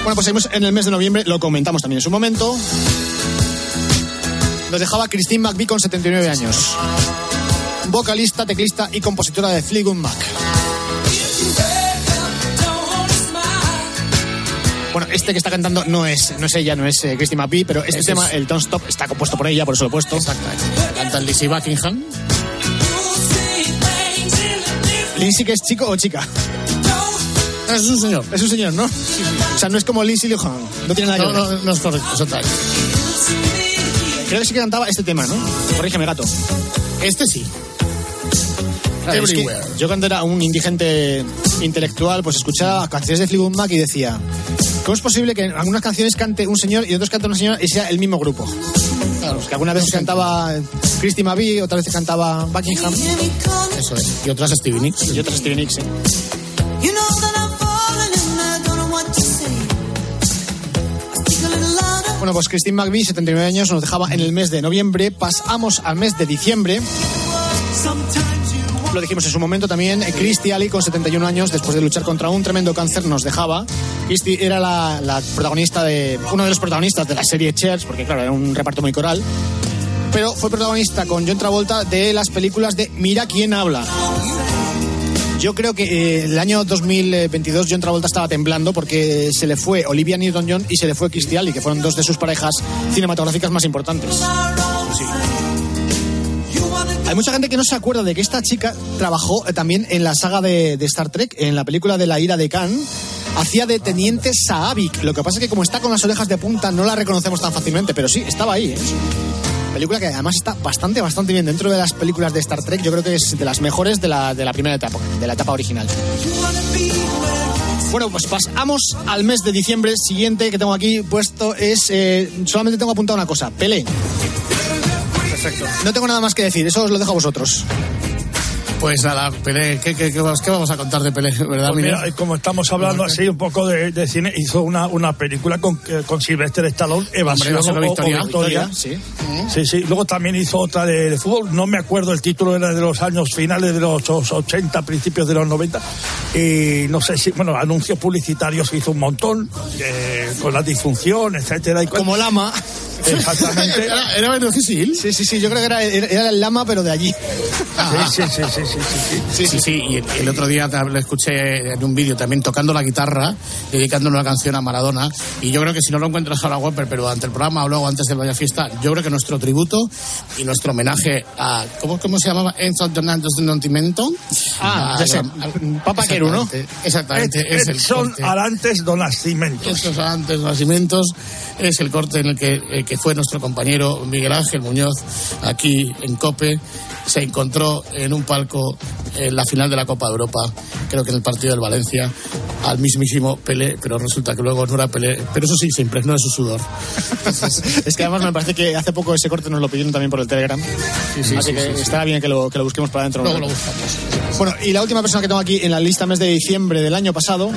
Bueno, pues seguimos en el mes de noviembre, lo comentamos también en su momento. Nos dejaba Christine McVie con 79 años. Vocalista, teclista y compositora de Fleetwood Mac. Bueno, este que está cantando no es, no es ella, no es eh, Christine McVie, pero este Ese tema, es. el Don't Stop, está compuesto por ella, por eso lo he puesto. Exactamente. Canta Lizzie Buckingham. ¿Lindsay que es chico o chica? Es un señor. Es un señor, ¿no? O sea, no es como Lindsay Lohan, no tiene nada que No, ver. no, no es correcto, exactamente. Creo que sí que cantaba este tema, ¿no? Corrígeme, gato. Este sí. Claro, es que Everywhere. yo cuando era un indigente intelectual, pues escuchaba canciones de Fleetwood Mac y decía, ¿cómo es posible que en algunas canciones cante un señor y en otras cante una señora y sea el mismo grupo? Claro, que algunas veces cantaba Christy McVie, otras veces cantaba Buckingham Eso es. Y otras Stevie Nicks. y otras Stevie Nicks. sí. Bueno, pues Christine McVie, 79 años, nos dejaba en el mes de noviembre. Pasamos al mes de diciembre. Lo dijimos en su momento también. Christy Ali, con 71 años, después de luchar contra un tremendo cáncer, nos dejaba. Christy era la, protagonista de. uno de los protagonistas de la serie Cheers, porque claro, era un reparto muy coral. Pero fue protagonista con John Travolta de las películas de Mira quién habla. Yo creo que eh, el año 2022 John Travolta estaba temblando porque se le fue Olivia Newton-John y se le fue Christy Ali, que fueron dos de sus parejas cinematográficas más importantes. Hay mucha gente que no se acuerda de que esta chica trabajó eh, también en la saga de, de Star Trek, en la película de la ira de Khan. Hacía de teniente Saavik. Lo que pasa es que como está con las orejas de punta no la reconocemos tan fácilmente, pero sí, estaba ahí. ¿eh? Película que además está bastante, bastante bien. Dentro de las películas de Star Trek, yo creo que es de las mejores de la, de la primera etapa, de la etapa original. Bueno, pues pasamos al mes de diciembre. Siguiente que tengo aquí puesto es. eh, solamente tengo apuntado una cosa: Pelé. Perfecto. No tengo nada más que decir, eso os lo dejo a vosotros. Pues nada, Pelé, ¿qué, qué, qué vamos, qué vamos a contar de Pelé, verdad, Pues mira, como estamos hablando así un poco de, de cine, hizo una, una película con, eh, con Sylvester Stallone, Evasión Evasión o- Victoria. Victoria. Sí. Sí, sí. Luego también hizo otra de, de fútbol. No me acuerdo el título, era de los años finales de los 80, principios de los 90. Y no sé si, bueno, anuncios publicitarios hizo un montón, eh, con la disfunción, etcétera. Y Como lama. Exactamente. ¿Era, era Benito Gisil? Sí, sí, sí, yo creo que era, era el lama, pero de allí. Sí, sí, sí, sí, sí, sí, sí. Sí, sí, y el, el otro día lo escuché en un vídeo también tocando la guitarra, dedicando una canción a Maradona. Y yo creo que si no lo encuentras ahora, web, pero ante el programa o luego antes de Vaya Fiesta, yo creo que nuestro tributo y nuestro homenaje a. ¿Cómo, cómo se llamaba? Enzo Donaldos de Nontimento. Ah, ya sé. Papa Queru, ¿no? Exactamente, es el corte. Arantes do Nascimento. Estos antes nacimientos es el corte en el que, eh, que fue nuestro compañero Miguel Ángel Muñoz aquí en COPE. Se encontró en un palco en la final de la Copa de Europa, creo que en el partido del Valencia, al mismísimo Pelé, pero resulta que luego no era Pelé. Pero eso sí, se impregnó de su sudor. Es que además me parece que hace poco ese corte nos lo pidieron también por el Telegram. sí, Así sí, que estará bien que lo, que lo busquemos para adentro. Luego lo buscamos. Bueno, y la última persona que tengo aquí en la lista mes de diciembre del año pasado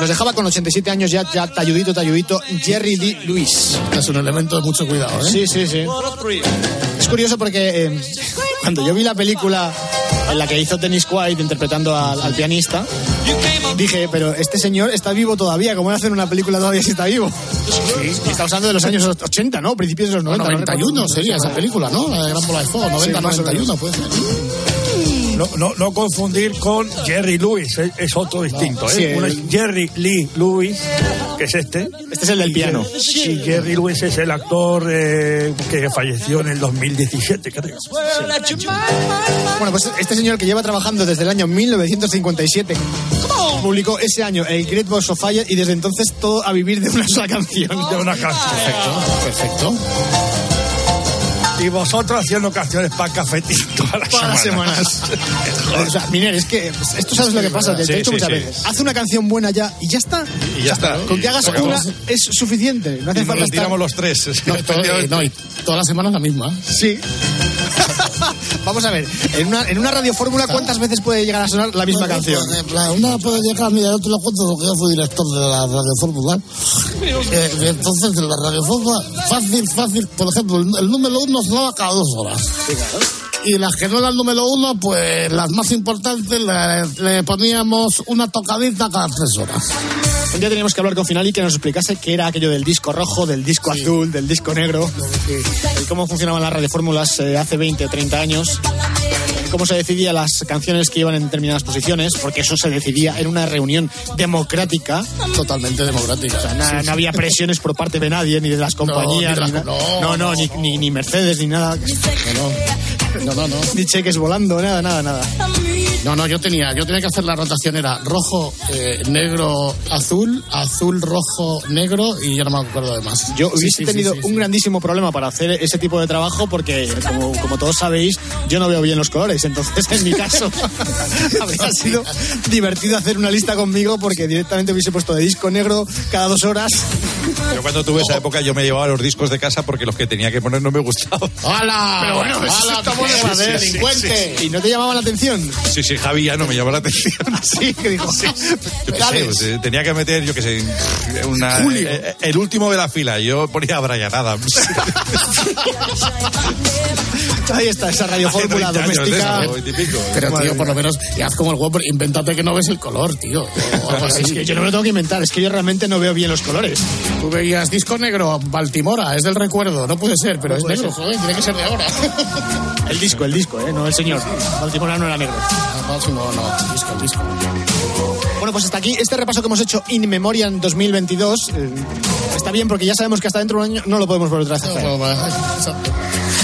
nos dejaba con 87 años ya, ya talludito, talludito, Jerry Lee Lewis. Es un elemento de mucho cuidado, ¿eh? Sí, sí, sí. Es curioso porque eh, cuando yo vi la película en la que hizo Dennis Quaid interpretando al, al pianista, dije, pero este señor está vivo todavía, ¿cómo hacer una película todavía si está vivo? Y estamos hablando de los años 80, ¿no? Principios de los 90. ¿no? 91 sería esa película, ¿no? La de Gran Bola de Fuego, 90, Sí, más o menos. 91 puede ser. No, no, no confundir con Jerry Lewis, es, es otro distinto. Sí, ¿eh? Uno es Jerry Lee Lewis, que es este. Este es el del piano. Sí, Jerry Lewis es el actor eh, que falleció en el 2017, creo. Bueno, pues este señor que lleva trabajando desde el año 1957 publicó ese año el Great Balls of Fire y desde entonces todo a vivir de una sola canción. De una canción. Perfecto. Y vosotros haciendo canciones para cafetín todas las Todas las semanas. semanas. o sea, Miner, es que esto sabes lo que pasa, te Sí, he dicho sí, muchas sí. veces. Haz una canción buena ya y ya está. Y ya está. Con que hagas una es suficiente. No hace falta tiramos los tres. No, todo- eh, no, y todas las semanas la misma. Sí. Vamos a ver, en una, en una radiofórmula, ¿cuántas veces puede llegar a sonar la misma canción? Una puede llegar, mira, yo te lo cuento porque yo fui director de la Radio Fórmula. Eh, entonces, en la Radio Fórmula, fácil, fácil, por ejemplo, el, el número uno sonaba cada dos horas. Y las que no eran número uno, pues las más importantes le, le poníamos una tocadita cada tres horas. Un día teníamos que hablar con Finali que nos explicase qué era aquello del disco rojo, del disco azul, del disco negro, y cómo funcionaban las radiofórmulas eh, hace 20 o 30 años, cómo se decidía las canciones que iban en determinadas posiciones, porque eso se decidía en una reunión democrática. Totalmente democrática. O sea, na- no había presiones por parte de nadie, ni de las compañías, ni ni, las- no, no, no, no, ni, ni, ni Mercedes, ni nada, No, no, no. ni cheques volando, nada, nada, nada. No, no, yo tenía, yo tenía que hacer la rotación, era rojo, eh, negro, azul, azul, rojo, negro y ya no me acuerdo de más. Yo Sí, hubiese sí, tenido sí, sí, un sí. grandísimo problema para hacer ese tipo de trabajo porque, como, como todos sabéis, yo no veo bien los colores. Entonces, en mi caso, habría sido divertido hacer una lista conmigo porque directamente hubiese puesto de disco negro cada dos horas. Yo cuando tuve esa época yo me llevaba los discos de casa porque los que tenía que poner no me gustaban. ¡Hala! Pero bueno, ¡Hala, ver, sí, delincuente! ¿Y no te llamaban la atención? Sí, sí, que Javi ya no me llamó la atención. Sí, que dijo. Yo qué sé, pues, eh, tenía que meter, yo qué sé, una, Julio. eh, el último de la fila. Yo ponía a Brian Adams. Ahí está, esa radiofórmula Hace 30 años de doméstica. eso. Pero, tío, por lo menos, y haz como el guapo, invéntate que no ves el color, tío. Es que yo no me lo tengo que inventar, es que yo realmente no veo bien los colores. Tú veías disco negro, Baltimora, es del recuerdo, no puede ser, pero es negro, joder, tiene que ser de ahora. El disco, el disco, ¿eh? no el señor. Baltimora no era negro. No, no, el disco, el disco. Bueno, pues hasta aquí este repaso que hemos hecho In Memoriam 2022. eh, está bien porque ya sabemos que hasta dentro de un año no lo podemos volver a hacer.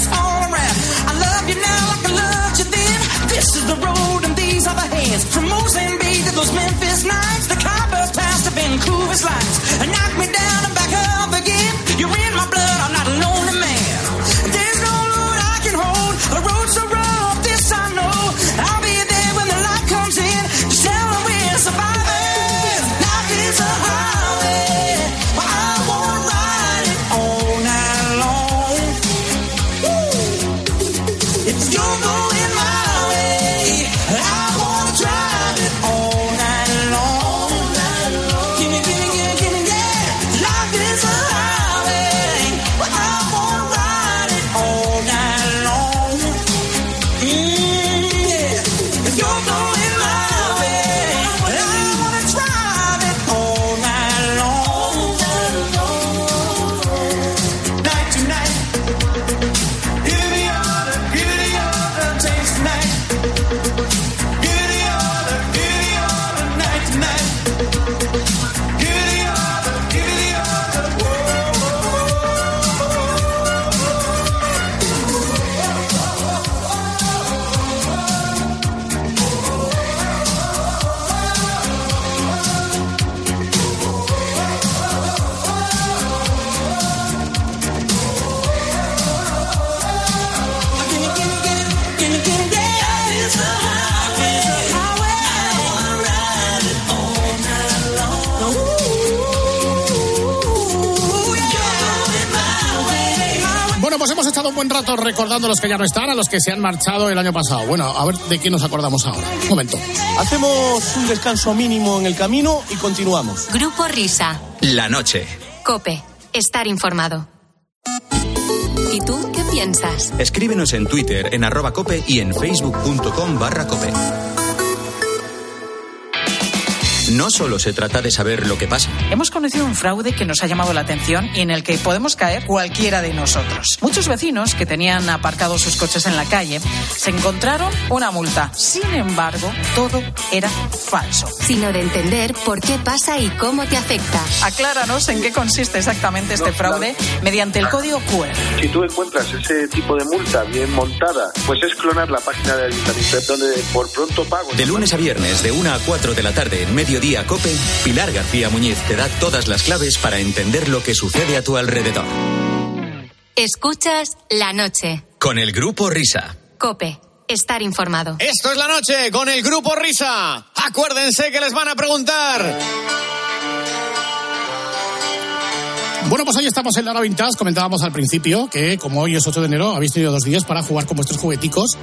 It's all los que ya no están, a los que se han marchado el año pasado. Bueno, a ver de quién nos acordamos ahora. Un momento. Hacemos un descanso mínimo en el camino y continuamos. Grupo Risa. La noche. Cope. Estar informado. ¿Y tú qué piensas? Escríbenos en Twitter en arroba cope y en facebook.com barra cope. No solo se trata de saber lo que pasa. Hemos conocido un fraude que nos ha llamado la atención y en el que podemos caer cualquiera de nosotros. Muchos vecinos que tenían aparcados sus coches en la calle se encontraron una multa. Sin embargo, todo era falso. Sino de entender por qué pasa y cómo te afecta. Acláranos en qué consiste exactamente este fraude mediante el código QR. Si tú encuentras ese tipo de multa bien montada, pues es clonar la página del ayuntamiento donde por pronto pago. De lunes a viernes, de 1 a 4 de la tarde en Mediodía Cope, Pilar García Muñiz te da todas las claves para entender lo que sucede a tu alrededor. Escuchas la noche. Con el Grupo Risa. Cope. Estar informado. Esto es la noche con el grupo Risa. Acuérdense que les van a preguntar. Bueno, pues ahí estamos en la hora vintage. Comentábamos al principio que, como hoy es 8 de enero, habéis tenido dos días para jugar con vuestros jugueticos.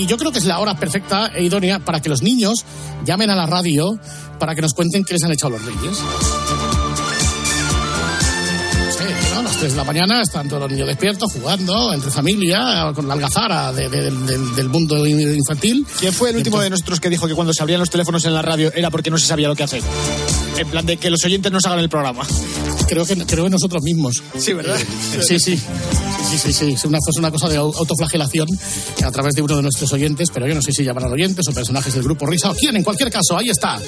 Y yo creo que es la hora perfecta e idónea para que los niños llamen a la radio para que nos cuenten qué les han echado los reyes. ¿No? A las 3 de la mañana están todos los niños despiertos, jugando, entre familia, con la algazara de- de- del- del mundo infantil. ¿Quién fue el último de nosotros que dijo que cuando se abrían los teléfonos en la radio era porque no se sabía lo que hacer? En plan de que los oyentes nos hagan el programa. Creo que, creo que nosotros mismos. Sí, ¿verdad? Eh, Sí, sí. Sí, sí, sí. Es una, es una cosa de au- autoflagelación a través de uno de nuestros oyentes, pero yo no sé si llamarán oyentes o personajes del grupo Risa o quién. En cualquier caso, ahí está.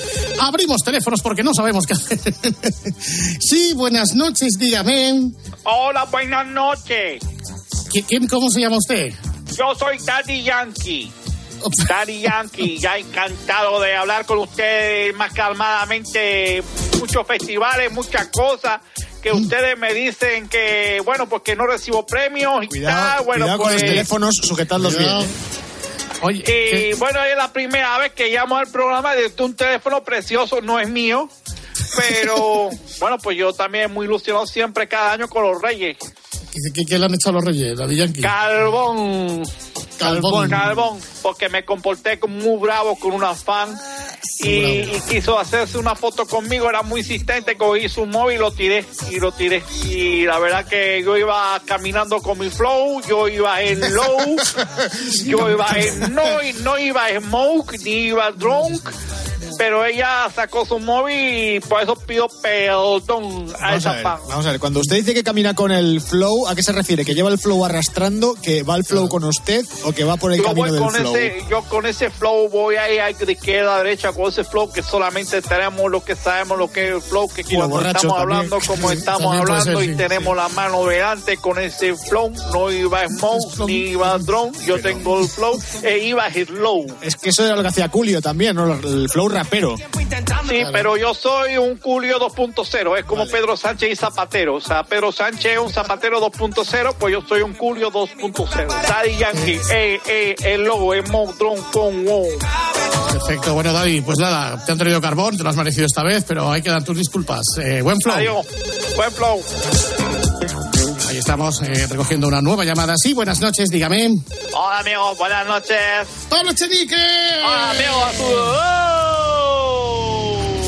Abrimos teléfonos porque no sabemos qué hacer. sí, buenas noches, dígame. Hola, buenas noches. ¿Qui- ¿Quién, cómo se llama usted? Yo soy Daddy Yankee. Daddy Yankee, ya encantado de hablar con ustedes más calmadamente. Muchos festivales, muchas cosas que ustedes me dicen que, bueno, pues que no recibo premios y Cuidado, tal. Bueno, cuidado con pues, los teléfonos, sujetadlos bien. Cuidado. ¿eh? Oye, Y bueno, es la primera vez que llamo al programa desde un teléfono precioso, no es mío. Pero bueno, pues yo también muy ilusionado siempre cada año con los Reyes. ¿qué, qué- qué le han echado los reyes, Daddy Yankee? Calvón. Calvón. Calvón, porque me comporté como muy bravo con una fan y, y quiso hacerse una foto conmigo, era muy insistente, cogí su móvil y lo tiré, y lo tiré. Y la verdad que yo iba caminando con mi flow, yo iba en low, yo iba en no, no iba en smoke, ni iba drunk. Pero ella sacó su móvil y por eso pido perdón a Vamos a, esa ver, fan. vamos a ver, cuando usted dice que camina con el flow, ¿a qué se refiere? ¿Que lleva el flow arrastrando, que va el flow con usted o que va por el yo camino voy del con flow? ese, yo con ese flow voy ahí a de izquierda a derecha con ese flow que solamente tenemos lo que sabemos lo que es el flow que Y los cuando estamos también. hablando como estamos hablando ser, y sí, tenemos la mano delante con ese flow no iba smoke ni iba drone yo tengo el flow e iba slow Es que eso era lo que hacía Julio también, ¿no? El flow rapero. Sí, pero yo soy un Julio 2.0, es como Pedro Sánchez y Zapatero. O sea, Pedro Sánchez es un Zapatero 2.0, pues yo soy un Julio 2.0. Daddy Yankee, eh, eh, el logo es Modron con wow. Perfecto, bueno, Daddy, pues nada, te han traído carbón, te lo has merecido esta vez, pero hay que dar tus disculpas. Eh, buen flow. Adiós, buen flow. Ahí estamos eh, recogiendo una nueva llamada. Sí, buenas noches, dígame. Hola amigos, buenas noches. ¡Pablo Chenique! Hola amigos.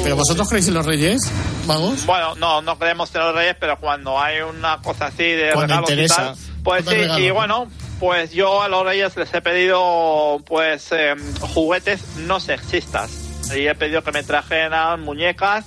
¿Pero vosotros creéis en los reyes? Vamos. Bueno, no, no creemos en los reyes, pero cuando hay una cosa así de Cuando regalos interesa. y tal, pues sí, regalo, y ¿no? bueno, pues yo a los reyes les he pedido pues eh, juguetes no sexistas. Y he pedido que me trajeran muñecas,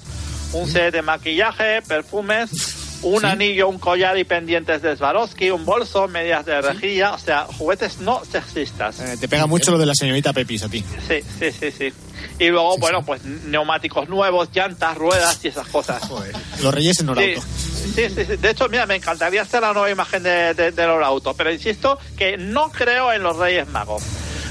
un set de maquillaje, perfumes, un anillo, un collar y pendientes de Swarovski, un bolso, medias de rejilla, o sea, juguetes no sexistas. Eh, te pega mucho lo de la señorita Pepis a ti. Sí, sí, sí, sí. Y luego, bueno, pues neumáticos nuevos, llantas, ruedas y esas cosas. Los reyes en Norauto. sí, sí, sí. De hecho, mira, me encantaría hacer la nueva imagen de, de, de pero insisto que no creo en los Reyes Magos.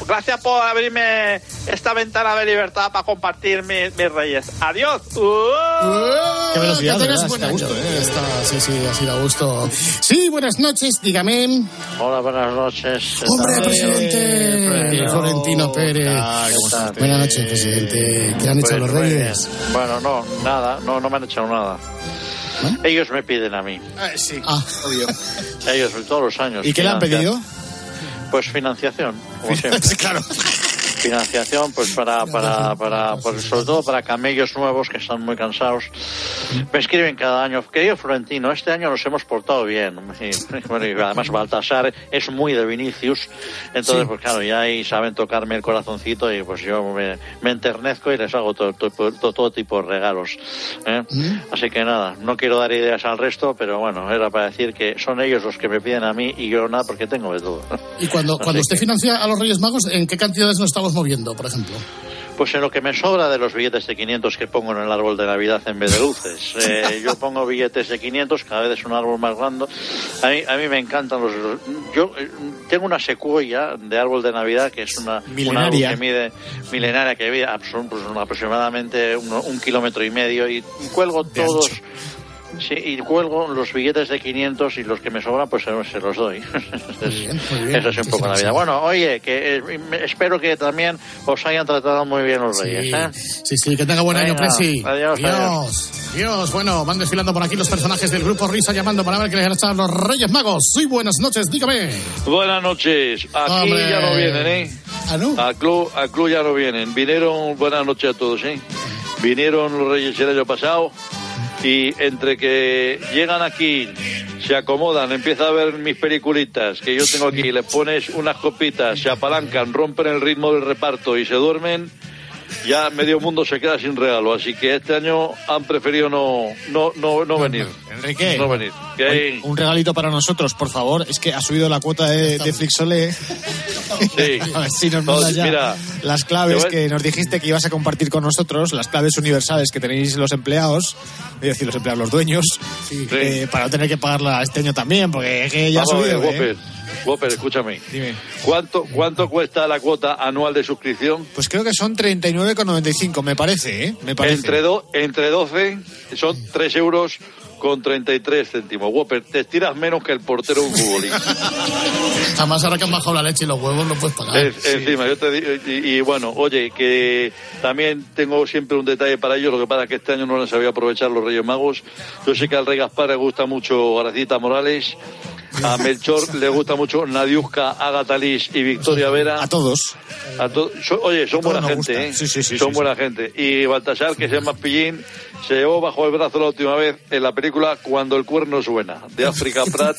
Gracias por abrirme esta ventana de libertad para compartir mi- mis reyes. Adiós. Uh. Qué velocidad, Que gusto. ¿eh? Está, sí, sí, ha sido a gusto. Sí, buenas noches, dígame. Hola, buenas noches. Hombre, presidente. presidente. Florentino Pérez. Ah. Buenas noches, presidente. ¿Qué han hecho Pues los reyes? Bueno, no, nada, no, no me han echado nada. Ellos me piden a mí. sí, Ah. obvio. Ellos todos los años. ¿Y qué le han pedido? Pues financiación, como siempre. claro. Financiación, pues para, para, para, pues sobre todo para camellos nuevos que están muy cansados. Me escriben cada año, querido Florentino, este año nos hemos portado bien. Y, bueno, y además Baltasar es muy de Vinicius, entonces, Sí. pues claro, ya ahí saben tocarme el corazoncito y pues yo me, me enternezco y les hago todo, todo, todo- todo tipo de regalos. ¿eh? Así que nada, no quiero dar ideas al resto, pero bueno, era para decir que son ellos los que me piden a mí y yo nada porque tengo de todo. Y cuando, Así cuando usted que- financia a los Reyes Magos, ¿en qué cantidades nos estamos moviendo, por ejemplo? Pues en lo que me sobra de los billetes de 500 que pongo en el árbol de Navidad en vez de luces. Eh, yo pongo billetes de 500, cada vez es un árbol más grande. A mí, a mí me encantan los... Yo eh, tengo una secuoya de árbol de Navidad que es una, Milenaria. que mide milenaria, que mide pues, aproximadamente un, un kilómetro y medio y cuelgo De todos... ancho. Sí, y cuelgo los billetes de 500 y los que me sobran pues se, los doy. bien, muy bien. Eso es un poco la vida. Bueno, oye, que eh, espero que también os hayan tratado muy bien los reyes. Sí, ¿eh? sí, sí, que tenga buen año, Venga, Presi. adiós, Adiós. Dios, bueno, van desfilando por aquí los personajes del grupo Risa llamando para ver qué les han los Reyes Magos. Sí, buenas noches, dígame. Buenas noches. Aquí Hombre. ya no vienen, ¿eh? ¿Ah, no? A club, a club ya no vienen. Vinieron, buenas noches a todos, ¿eh? Vinieron los Reyes el año pasado y entre que llegan aquí, se acomodan, empieza a ver mis peliculitas que yo tengo aquí, les pones unas copitas, se apalancan, rompen el ritmo del reparto y se duermen, ya medio mundo se queda sin regalo. Así que este año han preferido no, no, no, no venir. Enrique. No venir. Un regalito para nosotros, por favor. Es que ha subido la cuota de, de Flixole. Sí. A ver si nos mandas ya mira, las claves que nos dijiste que ibas a compartir con nosotros, las claves universales que tenéis los empleados, es decir, los empleados, los dueños, eh, para no tener que pagarla este año también, porque es que ya ha a ver, subido. ¿eh? Whopper, escúchame. Dime. ¿Cuánto, ¿Cuánto cuesta la cuota anual de suscripción? Pues creo que son 39,95, me parece, ¿eh? Me parece. Entre, do- entre 12 son 3 euros con 33 céntimos. Whopper, te estiras menos que el portero de un futbolista. Además, ahora que han bajado la leche y los huevos, no puedes pagar. Es- Encima, yo te digo, y, y bueno, oye, que también tengo siempre un detalle para ellos, lo que pasa es que este año no les sabía aprovechar los Reyes Magos. Yo sé que al Rey Gaspar le gusta mucho Gracita Morales, a Melchor le gusta mucho Nadiuska, Agatha Liz y Victoria Vera. A todos. A to- so- oye, son A buena gente, gusta. ¿eh? Sí, sí, sí, son sí, buena gente. Y Baltasar, que se llama Pillín, se llevó bajo el brazo la última vez en la película Cuando el cuerno suena, de África Pratt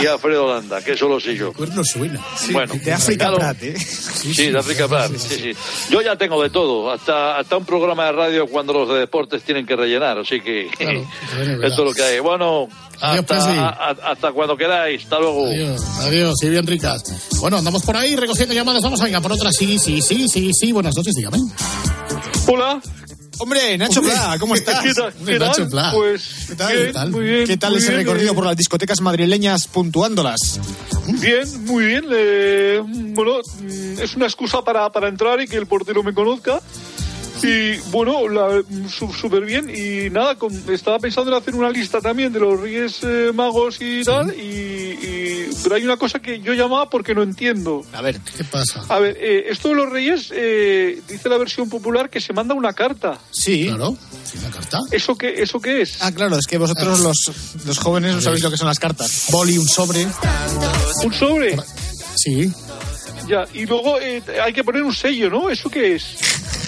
y Alfredo Landa, que eso lo sé yo. cuerno suena. bueno, de África claro. Prat, ¿eh? Sí, de África Pratt, sí, sí. Yo ya tengo de todo, hasta, hasta un programa de radio cuando los de deportes tienen que rellenar, así que esto es lo que hay. Bueno, hasta, a- hasta cuando queráis, hasta luego. Adiós, adiós, sí, bien ricas. Bueno, andamos por ahí recogiendo llamadas. Vamos a venga por otra. Sí, sí, sí, sí, sí. Buenas noches, dígame. Hola. Hombre, Nacho Hombre. Pla, ¿cómo estás? ¿Qué tal? Hombre, ¿Qué tal? Nacho Pla. Pues ¿Qué tal? bien, ¿Qué tal? muy bien. ¿Qué tal muy ese bien, recorrido por las discotecas madrileñas puntuándolas? Bien, muy bien. eh, bueno, es una excusa para, para entrar y que el portero me conozca. Y bueno, súper bien. Y nada, con- estaba pensando en hacer una lista también de los Reyes eh, Magos y tal. Y, y- pero hay una cosa que yo llamaba porque no entiendo. A ver, ¿Qué pasa? A ver, eh, esto de los Reyes, eh, dice la versión popular que se manda una carta. sí. Claro, sí, la carta. ¿Eso qué, eso qué es? Ah, claro, es que vosotros los, los jóvenes no sabéis lo que son las cartas. Boli, un sobre. ¿Un sobre? Sí. Ya, y luego eh, hay que poner un sello, ¿no? ¿Eso qué es?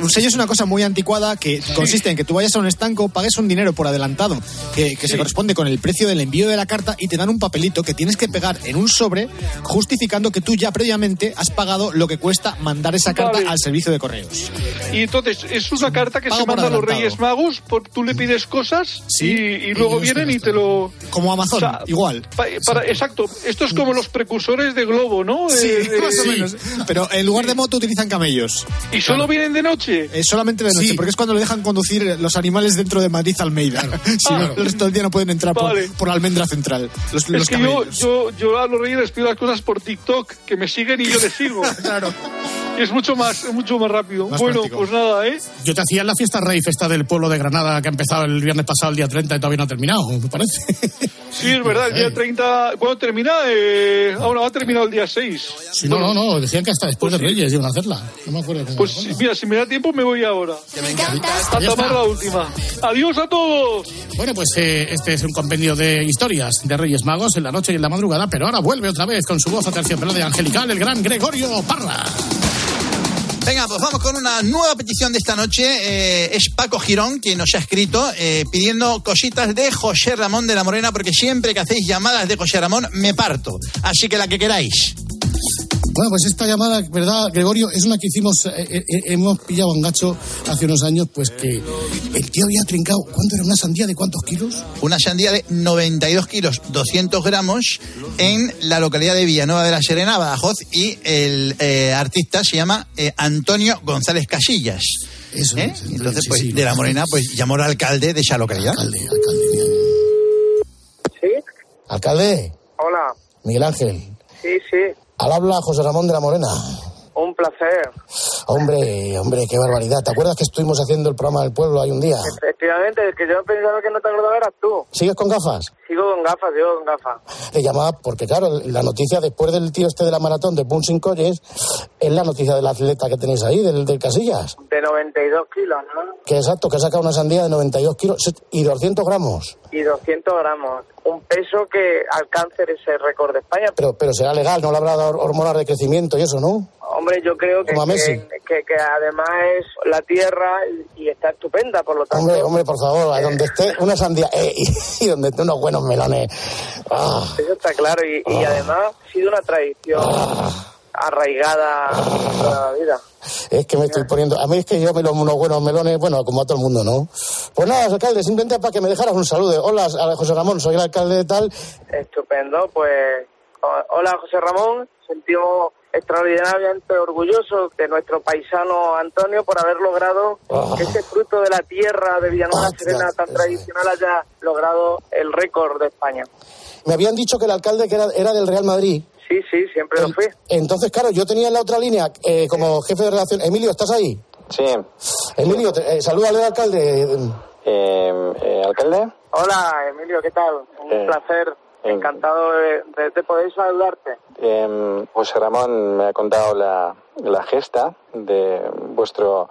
Un sello es una cosa muy anticuada que consiste en que tú vayas a un estanco, pagues un dinero por adelantado, que, que se corresponde con el precio del envío de la carta y te dan un papelito que tienes que pegar en un sobre justificando que tú ya previamente has pagado lo que cuesta mandar esa carta Vale. al servicio de correos. Y entonces, es una carta que Pago se manda a los. Reyes Magos, por, tú le pides cosas Sí. y, y luego vienen y te lo... Como Amazon, O sea, igual. Pa- para, exacto, esto es como los precursores de Globo, ¿no? Sí, Eh, eh, más o menos. Pero en lugar de moto utilizan camellos. ¿Y solo vienen de noche? Eh, solamente de noche, Sí. porque es cuando le dejan conducir los animales dentro de Madrid Almeida. si no, Ah. el resto del día no pueden entrar por- Vale. por, la almendra central. Los, Es los que yo, yo, yo a los Reyes les pido las cosas por TikTok, que me siguen y yo les sigo. Claro. Es mucho más, es mucho más rápido. Más bueno, práctico. pues nada, ¿eh? Yo te hacía la fiesta rave esta del pueblo de Granada que ha empezado el viernes pasado, el día 30, y todavía no ha terminado, me parece. Sí, es verdad, el día 30... ¿Cuándo termina? Eh, ahora va a terminar el día 6. Sí, no, no, no, decían que hasta después de Reyes iban a hacerla. No me acuerdo. Pues mira, si me da tiempo me voy ahora. Ya Hasta está. más la última. Adiós a todos. Bueno, pues eh, este es un compendio de historias de Reyes Magos en la noche y en la madrugada, pero ahora vuelve otra vez con su voz aterciopelada y angelical el gran Gregorio Parra. Venga, pues vamos con una nueva petición de esta noche. Eh, es Paco Girón quien nos ha escrito eh, pidiendo cositas de José Ramón de la Morena, porque siempre que hacéis llamadas de José Ramón me parto. Así que la que queráis. Bueno, pues esta llamada, ¿verdad, Gregorio? Es una que hicimos, eh, eh, eh, hemos pillado a un gacho hace unos años, pues que el tío había trincado, ¿cuánto era una sandía de cuántos kilos? Una sandía de 92 kilos, 200 gramos, en la localidad de Villanueva de la Serena, Badajoz, y el eh, artista se llama eh, Antonio González Casillas. Eso ¿Eh? es, Entonces, sí, pues, sí, de la Morena, pues llamó al alcalde de esa localidad. Alcalde, alcalde, mira. ¿Sí? Alcalde, Hola. Miguel Ángel. Sí, sí. Al habla José Ramón de la Morena. Un placer. Hombre, hombre, qué barbaridad. ¿Te acuerdas que estuvimos haciendo el programa del pueblo hay un día? Efectivamente, el que yo pensaba que no te acordabas eras tú. ¿Sigues con gafas? Sigo con gafas, sigo con gafas. Te llamaba porque, claro, la noticia después del tío este de la maratón de Punsin Colles es la noticia del atleta que tenéis ahí, del, del Casillas. De 92 kilos, ¿no? Que exacto, que ha sacado una sandía de 92 kilos y 200 gramos. Y 200 gramos. Un peso que alcance ese récord de España. Pero, pero será legal, no le habrá dado hormonas de crecimiento y eso, ¿no? Hombre, yo creo que, que, que- que además es la tierra y, está estupenda, por lo tanto. Hombre, hombre, por favor, a donde esté una sandía eh, y, y donde esté unos buenos melones. Ah, Eso está claro. Y, y además ha sido una tradición arraigada toda la vida. Es que me estoy poniendo. A mí es que yo me los unos buenos melones, bueno, como a todo el mundo, ¿no? Pues nada, alcalde, simplemente para que me dejaras un saludo. Hola, José Ramón, soy el alcalde de tal. Estupendo, pues hola José Ramón, sentimos extraordinariamente orgullosos de nuestro paisano Antonio por haber logrado que ese fruto de la tierra de Villanueva Serena tan tradicional haya logrado el récord de España. Me habían dicho que el alcalde que era, era del Real Madrid. Sí, sí, siempre lo fui. Entonces, claro, yo tenía en la otra línea eh, como jefe de redacción. Emilio, ¿estás ahí? Sí. Emilio, te- eh, saluda al alcalde. Eh, eh, ¿Alcalde? Hola Emilio, ¿qué tal? Un Eh, placer, encantado de, de- de poder saludarte. Eh, José Ramón me ha contado la, la gesta de vuestro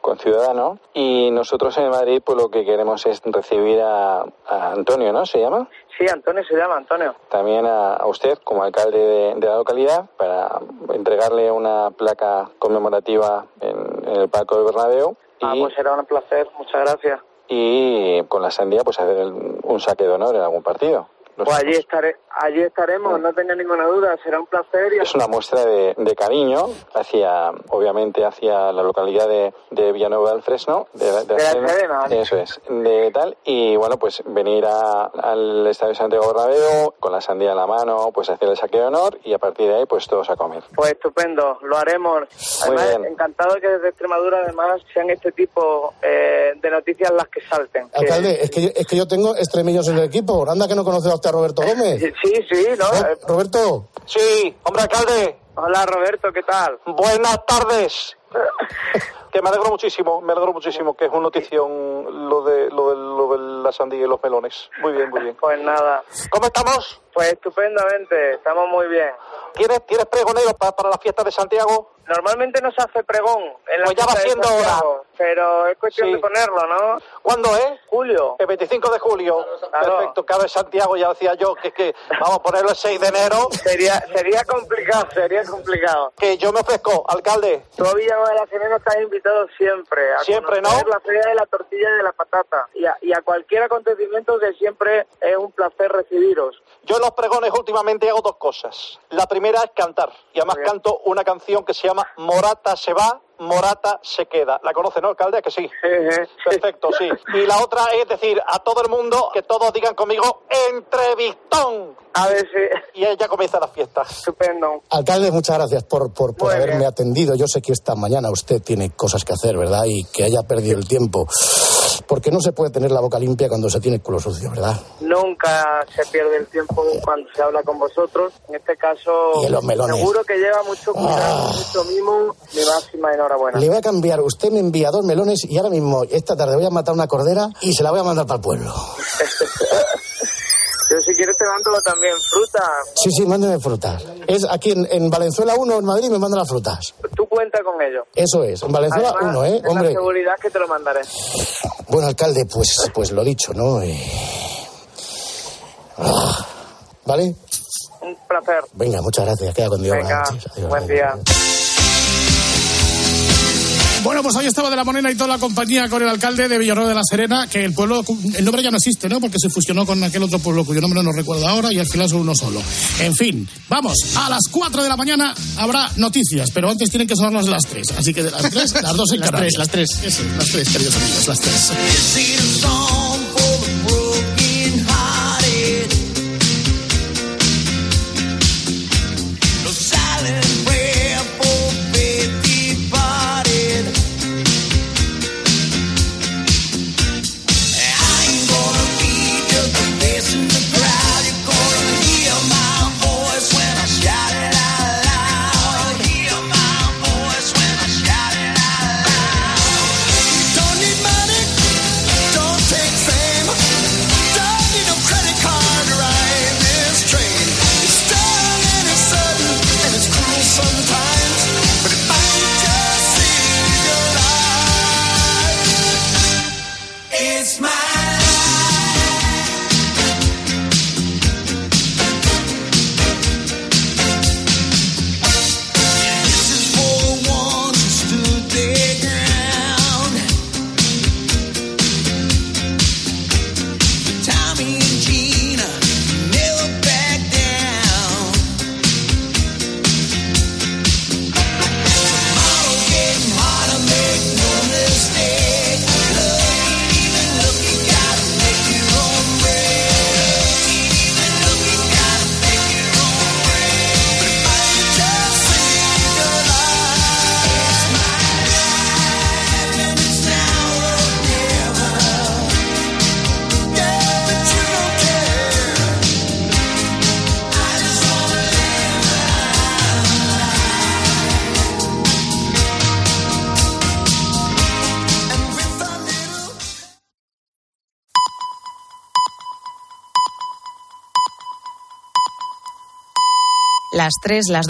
conciudadano y nosotros en Madrid pues lo que queremos es recibir a, a Antonio, ¿no? ¿Se llama? Sí, Antonio se llama Antonio. También a, a usted como alcalde de, de la localidad para entregarle una placa conmemorativa en, en el Parque del Bernabéu Ah, pues será un placer, muchas gracias. y con la sandía pues hacer el- un saque de honor en algún partido. No Pues allí, estaré, allí estaremos, no tenga ninguna duda, será un placer. Y... Es una muestra de, de cariño hacia, obviamente, hacia la localidad de, de Villanueva del Fresno, de, la- de De la Serena. Eso es, de tal. Y bueno, pues venir a- al Estadio Santiago Bernabéu con la sandía en la mano, pues hacer el saque de honor y a partir de ahí, pues todos a comer. Pues estupendo, lo haremos. Además, bien. encantado que desde Extremadura además sean este tipo eh, de noticias las que salten. Que- Alcalde, es que, yo, es que yo tengo extremillos en el equipo. Anda que no conoce a usted a Roberto Gómez. Sí, sí, ¿no? Ro- Roberto. Sí, hombre alcalde. Hola Roberto, ¿qué tal? Buenas tardes. que me alegro muchísimo, me alegro muchísimo, que es una notición lo de, lo de, lo de la sandía y los melones. Muy bien, muy bien. Pues nada. ¿Cómo estamos? Pues estupendamente, estamos muy bien. ¿Tienes, ¿tienes pregonero para, para la fiesta de Santiago? Normalmente no se hace pregón en la Pues ya va siendo Santiago, hora. Pero es cuestión Sí. de ponerlo, ¿no? ¿Cuándo es? Julio. El 25 de julio. Claro. Perfecto, cabe Santiago, ya decía yo que, que vamos a ponerlo el 6 de enero. Sería, sería complicado, sería complicado. Que yo me ofrezco, alcalde. Tú a Villanueva de la Serena estás invitado siempre. A Siempre, ¿no? la feria de la tortilla y de la patata. Y a, y a cualquier acontecimiento que siempre es un placer recibiros. Yo en los pregones últimamente hago dos cosas. La primera es cantar. Y además canto una canción que se llama Morata se va, Morata se queda. ¿La conoce, no, alcalde? ¿A Que sí. Perfecto, sí. Y la otra es decir a todo el mundo que todos digan conmigo entrevistón. A ver si. Y ahí ya comienza la fiesta. Estupendo. Alcalde, muchas gracias por, por, haberme bien. atendido. Yo sé que esta mañana usted tiene cosas que hacer, ¿verdad? Y que haya perdido el tiempo. Porque no se puede tener la boca limpia cuando se tiene el culo sucio, ¿verdad? Nunca se pierde el tiempo cuando se habla con vosotros. En este caso, Y en los melones. seguro que lleva mucho cuidado, mucho mimo. Mi máxima enhorabuena. Le voy a cambiar. Usted me envía dos melones y ahora mismo, esta tarde, voy a matar una cordera y se la voy a mandar para el pueblo. Yo si quieres te mando también fruta. Sí, sí, mándeme frutas. Es aquí en, en Valenzuela 1, en Madrid, me mandan las frutas. Tú cuenta con ello. Eso es, en Valenzuela Además, 1, ¿eh? ten la Hombre. seguridad que te lo mandaré. Bueno, alcalde, pues, pues lo dicho, ¿no? Eh, ah, ¿Vale? Un placer. Venga, muchas gracias. Queda con Dios. Venga, buen día. Bueno, pues ahí estaba de la Morena y toda la compañía con el alcalde de Villarroel de la Serena, que el pueblo, el nombre ya no existe, ¿no? Porque se fusionó con aquel otro pueblo cuyo nombre no recuerdo ahora y al final son uno solo. En fin, vamos, a las 4 de la mañana habrá noticias, pero antes tienen que sonarnos las 3. Así que de las 3, las 2 en Las Canarias. tres, las tres. Eso, las 3, queridos amigos, las 3. Las 3, las